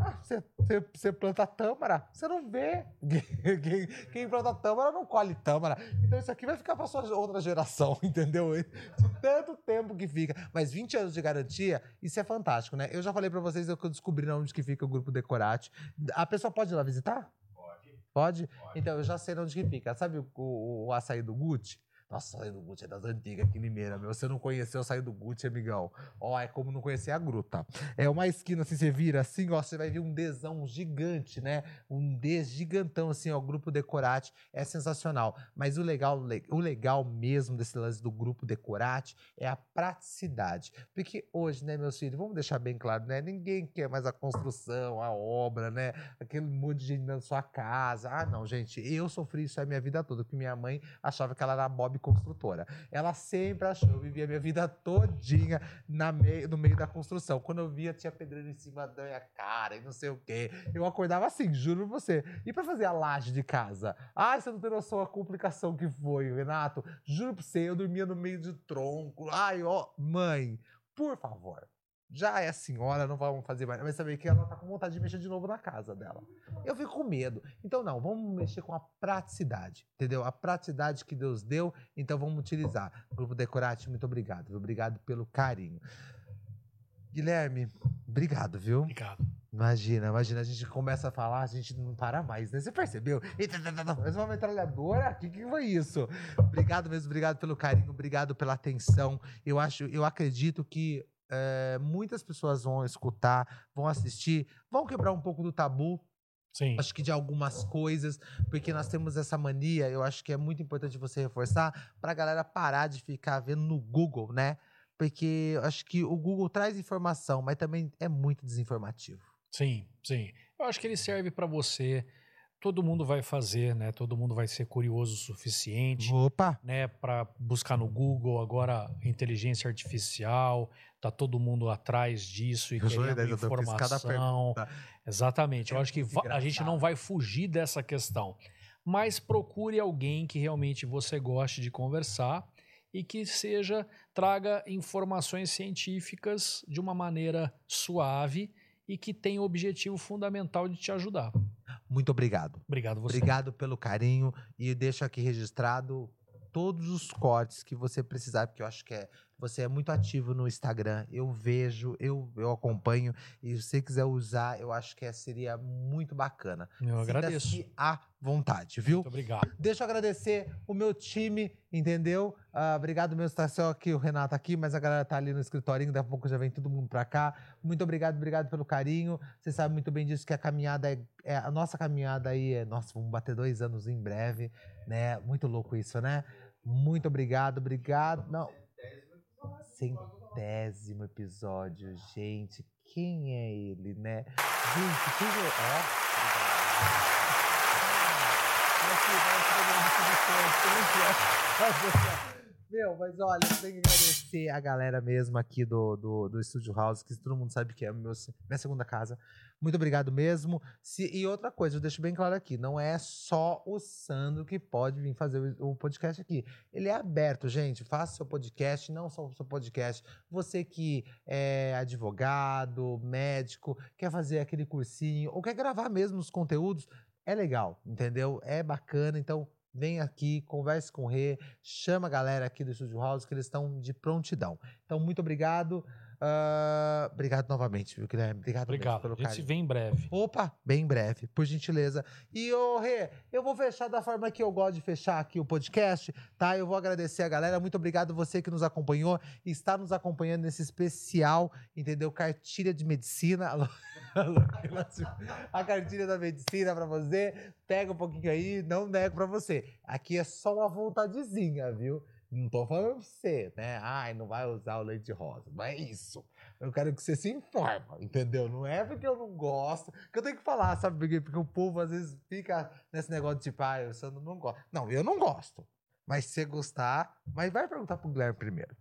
Ah, você, você, você planta tâmara, você não vê. <laughs> Quem, quem planta tâmara não colhe tâmara. Então isso aqui vai ficar para sua outra geração, <laughs> entendeu? De tanto tempo que fica. Mas 20 anos de garantia, isso é fantástico, né? Eu já falei para vocês que eu descobri onde que fica o grupo Decorate. A pessoa pode ir lá visitar? Pode. Pode? Pode. Então eu já sei onde que fica. Sabe o, o, o açaí do Gucci? Nossa, açaí do Gucci é das antigas aqui em Limeira, meu. Você não conheceu açaí do Gucci, amigão. Ó, é como não conhecer a gruta. É uma esquina, assim, você vira assim, ó, você vai ver um Dzão gigante, né? Um D gigantão, assim, ó, Grupo Decorate. É sensacional. Mas o legal, o legal mesmo desse lance do Grupo Decorate é a praticidade. Porque hoje, né, meus filhos, vamos deixar bem claro, né? Ninguém quer mais a construção, a obra, né? Aquele monte de gente na sua casa. Ah, não, gente, eu sofri isso a minha vida toda, porque minha mãe achava que ela era Bob Construtora. Ela sempre achou, eu vivia a minha vida todinha na no meio da construção. Quando eu via, tinha pedreiro em cima da minha cara e não sei o quê. Eu acordava assim, juro pra você. E pra fazer a laje de casa? Ai, você não tem noção a complicação que foi, Renato. Juro pra você, eu dormia no meio de tronco. Ai, ó, mãe, por favor. Já é a senhora, não vamos fazer mais. Mas saber que ela tá com vontade de mexer de novo na casa dela. Eu fico com medo. Então, não, vamos mexer com a praticidade, entendeu? A praticidade que Deus deu, então vamos utilizar. Grupo Decorate, muito obrigado, viu? Obrigado pelo carinho. Guilherme, obrigado, viu? Obrigado. Imagina, imagina, a gente começa a falar, a gente não para mais, né? Você percebeu? Eita, Mais uma metralhadora? O que, que foi isso? Obrigado mesmo, obrigado pelo carinho, obrigado pela atenção. Eu acho, eu acredito que é, muitas pessoas vão escutar, vão assistir, vão quebrar um pouco do tabu, Sim. acho que de algumas coisas, porque nós temos essa mania, eu acho que é muito importante você reforçar para a galera parar de ficar vendo no Google, né? Porque eu acho que o Google traz informação, mas também é muito desinformativo. Sim, sim. Eu acho que ele serve para você. Todo mundo vai fazer, né? Todo mundo vai ser curioso o suficiente, Opa! né? Para buscar no Google agora inteligência artificial. Tá todo mundo atrás disso e querendo ideia, cada informação. pergunta. Exatamente. Eu É acho que a gente não vai fugir dessa questão. Mas procure alguém que realmente você goste de conversar e que seja traga informações científicas de uma maneira suave e que tenha o objetivo fundamental de te ajudar. Muito obrigado. Obrigado você. Obrigado pelo carinho e deixo aqui registrado todos os cortes que você precisar, porque eu acho que é, você é muito ativo no Instagram. Eu vejo, eu, eu acompanho e se você quiser usar, eu acho que é- seria muito bacana. Eu agradeço. À vontade, viu? Muito obrigado. Deixa eu agradecer o meu time, entendeu? Ah, obrigado mesmo, tá só aqui o Renato aqui, mas a galera tá ali no escritorinho, daqui a pouco já vem todo mundo pra cá. Muito obrigado, obrigado pelo carinho. Você sabe muito bem disso que a caminhada é, é- a nossa caminhada aí é, nossa, vamos bater dois anos em breve, né? Muito louco isso, né? Muito obrigado, obrigado. Não, centésimo episódio, gente. Quem é ele, né? Gente, quem é? Ó, obrigado. <laughs> Meu, mas olha, eu tenho que agradecer a galera mesmo aqui do, do, do Studio House, que todo mundo sabe que é meu, minha segunda casa. Muito obrigado mesmo. Se- e outra coisa, eu deixo bem claro aqui: não é só o Sandro que pode vir fazer o, o podcast aqui. Ele é aberto, gente. Faça seu podcast, não só o seu podcast. Você que é advogado, médico, quer fazer aquele cursinho, ou quer gravar mesmo os conteúdos, é legal, entendeu? É bacana, então vem aqui, converse com o Rê, chama a galera aqui do Studio House que eles estão de prontidão. Então, muito obrigado. Ah, obrigado novamente, viu, Guilherme? Obrigado, Obrigado. pelo A gente carinho. vê em breve. Opa, bem em breve, por gentileza. E, ô, Rê, eu vou fechar da forma que eu gosto de fechar aqui o podcast, tá? Eu vou agradecer a galera. Muito obrigado você que nos acompanhou e está nos acompanhando nesse especial, entendeu? Cartilha de medicina. <laughs> A cartilha da medicina pra você. Pega um pouquinho aí, não nego pra você. Aqui é só uma vontadezinha, viu? Não tô falando pra você, né? Ai, não vai usar o leite rosa. Não é isso. Eu quero que você se informa, entendeu? Não é porque eu não gosto, que eu tenho que falar, sabe por quê? Porque o povo às vezes fica nesse negócio de tipo, ah, eu só não gosto. Não, eu não gosto. Mas se você gostar, mas vai perguntar pro Guilherme primeiro.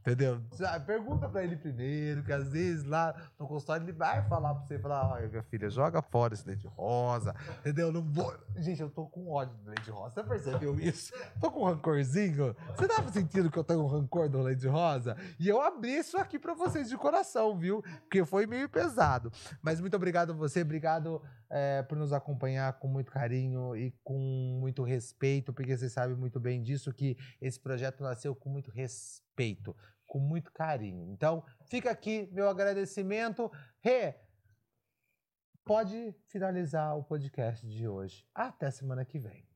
Entendeu? Ah, Pergunta pra ele primeiro, que às vezes lá no consultório ele vai falar pra você, falar, olha, minha filha, joga fora esse leite rosa, entendeu? Não vou... Gente, eu tô com ódio do leite rosa, você percebeu isso? <laughs> Tô com um rancorzinho, você tava sentindo que eu tenho um rancor do leite rosa? E eu abri isso aqui pra vocês de coração, viu? Porque foi meio pesado. Mas muito obrigado a você, obrigado é, por nos acompanhar com muito carinho e com muito respeito, porque você sabe muito bem disso, que esse projeto nasceu com muito respeito, com muito carinho. Então, fica aqui meu agradecimento. Rê, pode finalizar o podcast de hoje. Até semana que vem.